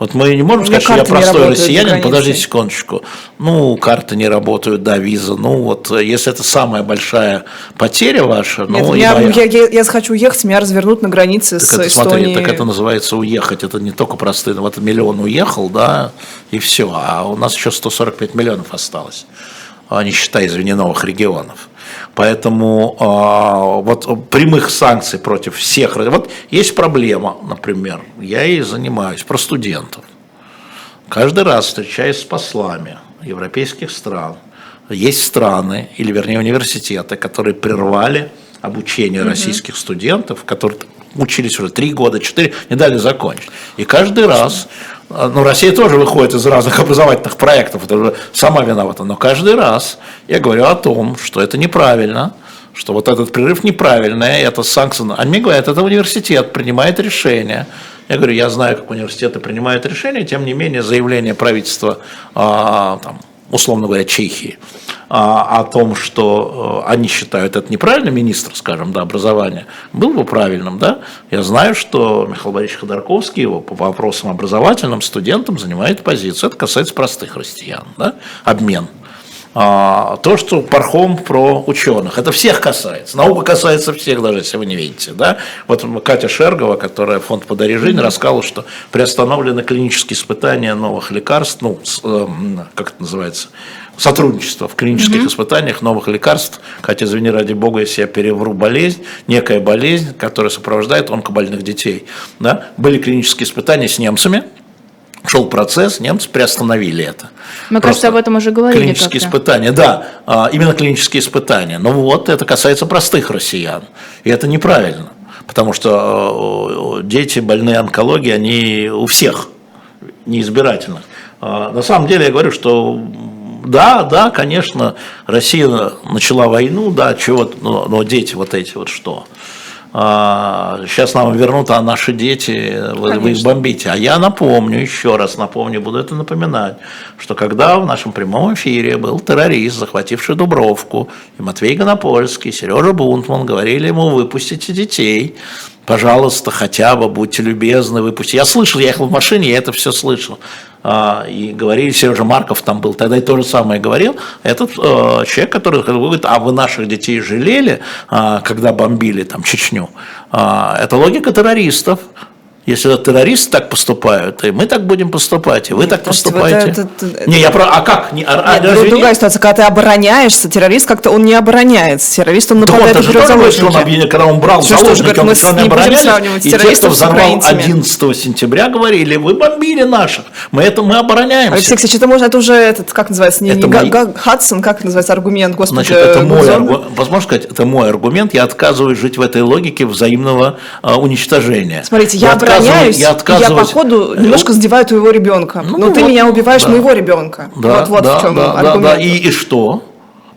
Вот мы не можем У меня сказать, что я простой россиянин, подождите секундочку. Ну, карты не работают, да, виза. Ну, вот э, если это самая большая потеря ваша, Нет, ну, и я, моя- я, я, я захочу уехать, меня развернут на границе так с это, Эстонией. смотри, так это называется уехать. Это не только простые. Вот миллион уехал, да, и все. А у нас еще 145 миллионов осталось, не считая, извини, новых регионов. Поэтому а, вот прямых санкций против всех. Вот есть проблема, например, я ей занимаюсь, про студентов. Каждый раз встречаясь с послами европейских стран, есть страны, или вернее университеты, которые прервали обучение российских студентов, которые учились уже три года, четыре, не дали закончить. И каждый раз, а, ну, Россия тоже выходит из разных [LAUGHS] образовательных проектов, это уже сама виновата, но каждый раз я говорю о том, что это неправильно, что вот этот прерыв неправильный, это санкция. Они мне говорят, это университет принимает решение. Я говорю, я знаю, как университеты принимают решения, тем не менее заявление правительства, а, там, условно говоря, Чехии, а, о том, что э, они считают это неправильно, министр, скажем, да, образования, был бы правильным, да. Я знаю, что Михаил Борисович Ходорковский его по вопросам образовательным студентам занимает позицию. Это касается простых россиян, да, обмен. А, то, что Пархом про ученых, это всех касается. Наука касается всех, даже если вы не видите. Да? Вот Катя Шергова, которая фонд «Подари жизнь», рассказала, что приостановлены клинические испытания новых лекарств, ну, э, как это называется, сотрудничество в клинических испытаниях новых лекарств. Катя, извини, ради бога, если я перевру болезнь, некая болезнь, которая сопровождает онкобольных детей. Да? Были клинические испытания с немцами, шел процесс, немцы приостановили это. Мы, Просто кажется, об этом уже говорили Клинические испытания, да, а, именно клинические испытания. Но вот это касается простых россиян, и это неправильно, потому что э, дети больные онкологией, они у всех неизбирательных. А, На самом деле я говорю, что да, да, конечно, Россия начала войну, да, чего, но, но дети вот эти вот что? А, сейчас нам вернут, а наши дети, вы, вы их бомбите. А я напомню, еще раз напомню, буду это напоминать, что когда в нашем прямом эфире был террорист, захвативший Дубровку, и Матвей Гонопольский, Сережа Бунтман говорили ему, выпустите детей, пожалуйста, хотя бы будьте любезны, выпустите. Я слышал, я ехал в машине, я это все слышал. А, И говорили, Сережа Марков там был, тогда и то же самое говорил. Этот э, человек, который говорит, а вы наших детей жалели, а, когда бомбили там Чечню? А, Это логика террористов. Если террористы так поступают, и мы так будем поступать, и вы так подождите, вот поступаете. это- это- Не, я про... А как? Не, а- а Нет, разве другая нет? ситуация, когда ты обороняешься, террорист как-то он не обороняется. Террорист он Так нападает он и же берет тоже говорит, что он заложники. объединен, когда он брал же, заложников, с- они не оборонялись, и те, кто взорвал украинцами. 11 сентября, говорили, вы бомбили наших, мы это мы обороняемся. Алексей Алексеевич, это можно, это уже этот, как называется, не, Это не Га- Хадсон, как называется аргумент, господи, Значит, это мой аргумент, возможно сказать, это мой аргумент, я отказываюсь жить в этой логике взаимного а, уничтожения. Смотрите, я, отказываюсь- обороняюсь, я, я, отказываюсь- по ходу немножко задеваю твоего ребенка. Ну, но ты вот, меня убиваешь да. моего ребенка. Да, вот вот да, в чем да, да, аргумент. да. И, и что?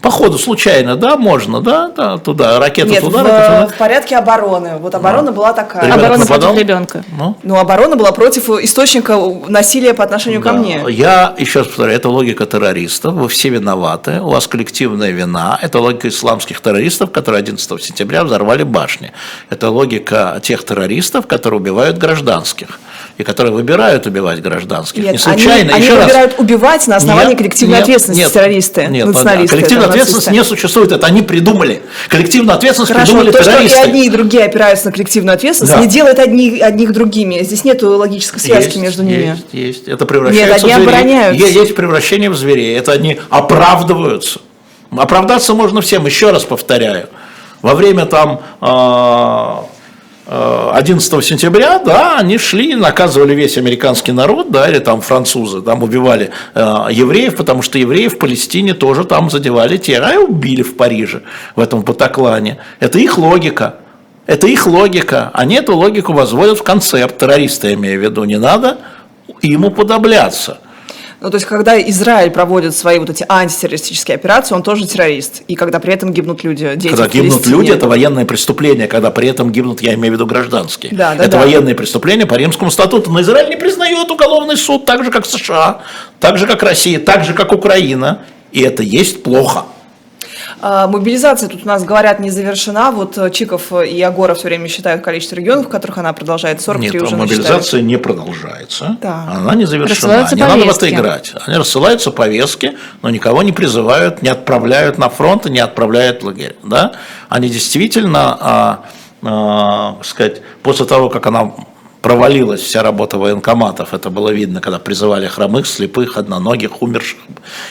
По ходу случайно, да, можно, да, да, туда, ракета Нет, туда, в, ракета туда. в порядке обороны. Вот оборона была такая. Ребенок Оборона нападал? против ребенка. Ну, Ну, оборона была против источника насилия по отношению ко Да. мне. Я еще раз повторяю, это логика террористов, вы все виноваты, у вас коллективная вина, это логика исламских террористов, которые 11 сентября взорвали башни, это логика тех террористов, которые убивают гражданских и которые выбирают убивать гражданских. Нет, не случайно, они, еще они раз. выбирают убивать на основании Нет, коллективной нет, ответственности нет, террористы, нет, националисты. коллективная там, ответственность нацисты. не существует, это они придумали. Коллективную ответственность Хорошо, придумали то, что и террористы. одни, и другие опираются на коллективную ответственность, Да. не делает одни, одних другими. Здесь нет логической связки Есть, между ними. Есть, есть. Это превращается Нет, одни в зверей. обороняются. Есть превращение в зверей. Это они оправдываются. Оправдаться можно всем. Еще раз повторяю. Во время там а, 11 сентября, да, они шли, наказывали весь американский народ, да, или там французы, там убивали а, евреев, потому что евреи в Палестине тоже там задевали те, а убили в Париже, в этом Батаклане. Это их логика. Это их логика. Они эту логику возводят в концепт. Террористы, я имею в виду, не надо им уподобляться. Ну, то есть, когда Израиль проводит свои вот эти антитеррористические операции, он тоже террорист. И когда при этом гибнут люди, дети Когда гибнут люди, это военное преступление. Когда при этом гибнут, я имею в виду гражданские. Да, да, это да. военное преступление по римскому статуту. Но Израиль не признает уголовный суд так же, как США, так же, как Россия, так же, как Украина. И это есть плохо. А, Мобилизация тут у нас, говорят, не завершена. Вот э, Чиков и Агора все время считают количество регионов, в которых она продолжает. 43 Нет, уже мобилизация насчитали. не продолжается. Да. Она не завершена. Не надо в это повестки. играть. Они рассылаются повестки, но никого не призывают, не отправляют на фронт и не отправляют в лагерь. Да? Они действительно, а, а, сказать, после того, как она провалилась вся работа военкоматов, это было видно, когда призывали хромых, слепых, одноногих, умерших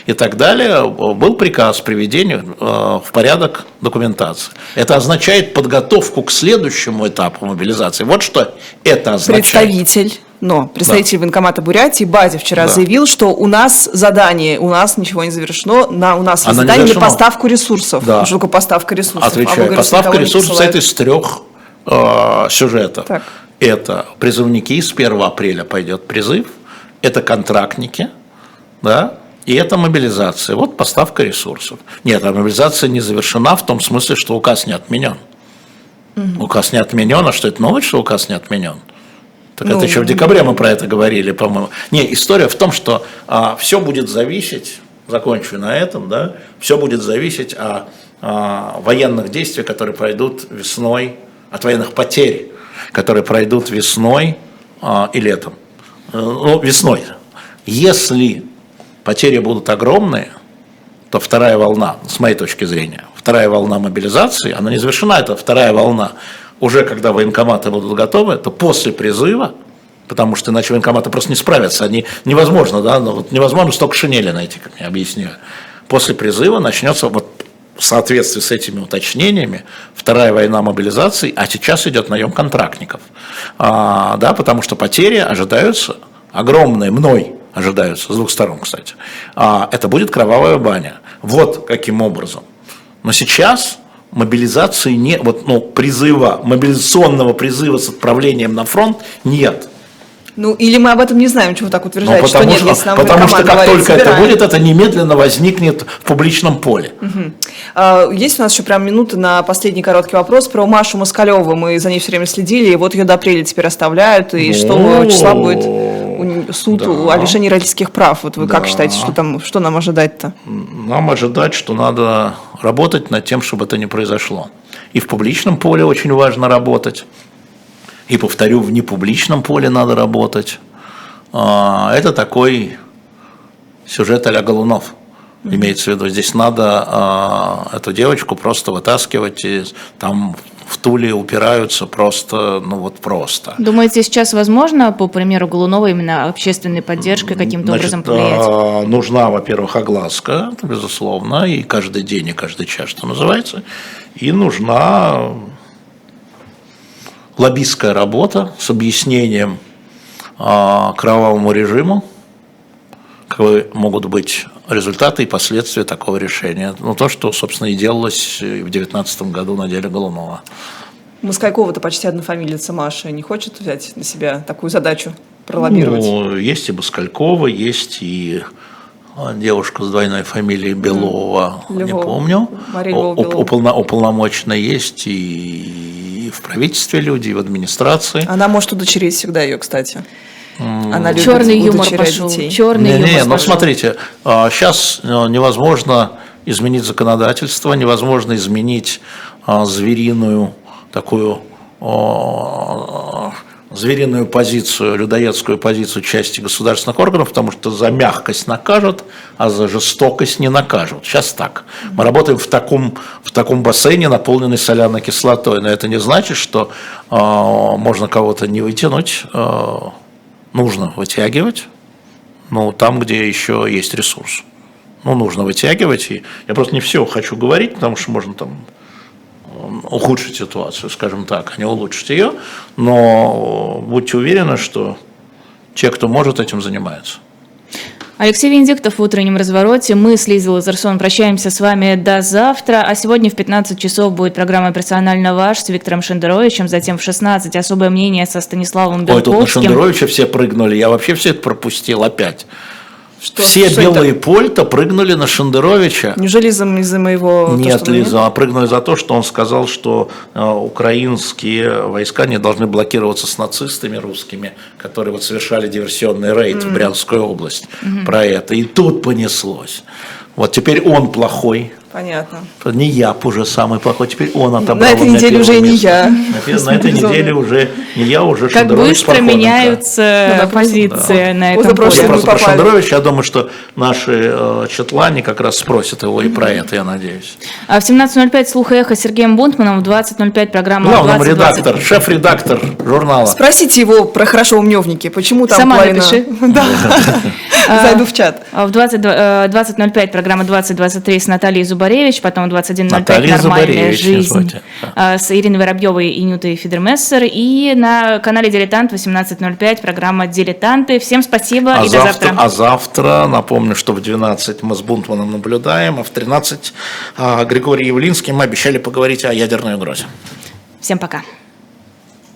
и так далее, был приказ приведения э, в порядок документации. Это означает подготовку к следующему этапу мобилизации. Вот что это означает. Представитель, но представитель военкомата Бурятии Бази вчера Да. заявил, что у нас задание, у нас ничего не завершено, на, у нас не задание на поставку ресурсов. Да. Что такое поставка ресурсов? А Отвечаю. говорите, Поставка ресурсов состоит из трех э, сюжетов. Так. Это призывники, с 1 апреля пойдет призыв, это контрактники, да, и это мобилизация. Вот поставка ресурсов. Нет, а мобилизация не завершена в том смысле, что указ не отменен. Указ не отменен, а что это новость, что указ не отменен? Так Ну, это еще в декабре мы про это говорили, по-моему. Не, история в том, что все будет зависеть, закончу на этом, да, все будет зависеть от а, военных действий, которые пройдут весной, от военных потерь, которые пройдут весной а, и летом. Э, Ну, весной. Если потери будут огромные, то вторая волна, с моей точки зрения, вторая волна мобилизации, она не завершена, это вторая волна, уже когда военкоматы будут готовы, то после призыва, потому что иначе военкоматы просто не справятся, они невозможно, да, ну, вот невозможно столько шинели найти, как я объясняю. После призыва начнется вот в соответствии с этими уточнениями вторая война мобилизации, а сейчас идет наем контрактников, а, да, потому что потери ожидаются огромные, мной ожидаются, с двух сторон, кстати. А, это будет кровавая баня. Вот каким образом. Но сейчас мобилизации нет, вот, ну, призыва, мобилизационного призыва с отправлением на фронт нет. Ну, или мы об этом не знаем, чего так Ну, утверждать, что потому нет, что, если нам потому что как говорит, только это собираем. будет, это немедленно возникнет в публичном поле. А, Есть у нас еще прям минуты на последний короткий вопрос про Машу Москалеву. Мы за ней все время следили, и вот ее до апреля теперь оставляют. И 6 Ну, числа будет суд да. о лишении родительских прав. Вот вы как Да. считаете, что там, что нам ожидать-то? Нам ожидать, что надо работать над тем, чтобы это не произошло. И в публичном поле очень важно работать. И, повторю, в непубличном поле надо работать. А, Это такой сюжет а-ля Голунов. Имеется в виду, здесь надо а, эту девочку просто вытаскивать, и там в Туле упираются просто, ну вот просто. Думаете, сейчас возможно, по примеру Голунова, именно общественной поддержкой каким-то образом повлиять? а, нужна, во-первых, огласка, безусловно, и каждый день, и каждый час, что называется. И нужна лоббистская работа с объяснением а, кровавому режиму, каковы могут быть результаты и последствия такого решения. Ну, то, что, собственно, и делалось в 2019 году на деле Голунова. Москалькова-то почти однофамилица Маша. Не хочет взять на себя такую задачу пролоббировать? Ну, есть и Баскалькова, есть и а, девушка с двойной фамилией Белова, не Львова. помню. Мария уполно- Уполномоченная есть и, и в правительстве люди, и в администрации. Она может удочерить всегда ее, кстати. Она любит Черный юмор пошел. детей. Черный Не, юмор не, ну пошел. смотрите, сейчас невозможно изменить законодательство, невозможно изменить а, звериную такую а, звериную позицию, людоедскую позицию части государственных органов, потому что за мягкость накажут, а за жестокость не накажут. Сейчас так. Мы работаем в таком, в таком бассейне, наполненный соляной кислотой, но это не значит, что а, можно кого-то не вытянуть, а, нужно вытягивать, ну, там, где еще есть ресурс. Ну, нужно вытягивать. И я просто не все хочу говорить, потому что можно там ухудшить ситуацию, скажем так, а не улучшить ее. Но будьте уверены, что те, кто может, этим занимаются. Алексей Венедиктов в утреннем развороте. Мы с Лизой Лазарсон прощаемся с вами до завтра. А сегодня в 15 часов будет программа «Персонально ваш» с Виктором Шендеровичем. Затем в 16 особое мнение со Станиславом Ой, тут на Белковским. Шендеровича все прыгнули. Я вообще все это пропустил опять. Что- все что белые это? польта прыгнули на Шендеровича. Неужели из-за, из-за моего... то, Нет, что мы- Лиза, а прыгнули за то, что он сказал, что э, украинские войска не должны блокироваться с нацистами русскими, которые вот совершали диверсионный рейд в Брянскую область. Про это. И тут понеслось. Вот теперь он плохой. Понятно. Не я уже самый плохой, теперь он отобрал. На этой неделе уже и не место. я. На, на этой неделе уже не я, уже Как Шендерович быстро меняются Ну да, позиции на Вот этом Я поле. мы просто про. Шендеровича, я думаю, что наши э, четлане как раз спросят его и про это, я надеюсь. А в 17.05 «Слух и эхо» с Сергеем Бунтманом, в 20.05 программа Главным 2020. редактор, шеф-редактор журнала. Спросите его про хорошо умневники. Почему там Сама половина- напиши. [LAUGHS] Да. [LAUGHS] Зайду в чат. А В 20, э, 20.05 программа 2023 с Натальей Зубаревич, потом 21.05 Наталья «Нормальная жизнь» а, с Ириной Воробьевой и Нютой Фидермессер. И на канале «Дилетант» 18.05 программа «Дилетанты». Всем спасибо А и завтра, до завтра. а завтра, напомню, что в 12 мы с Бунтманом наблюдаем, а в 13 а, Григорий Явлинский мы обещали поговорить о ядерной угрозе. Всем пока.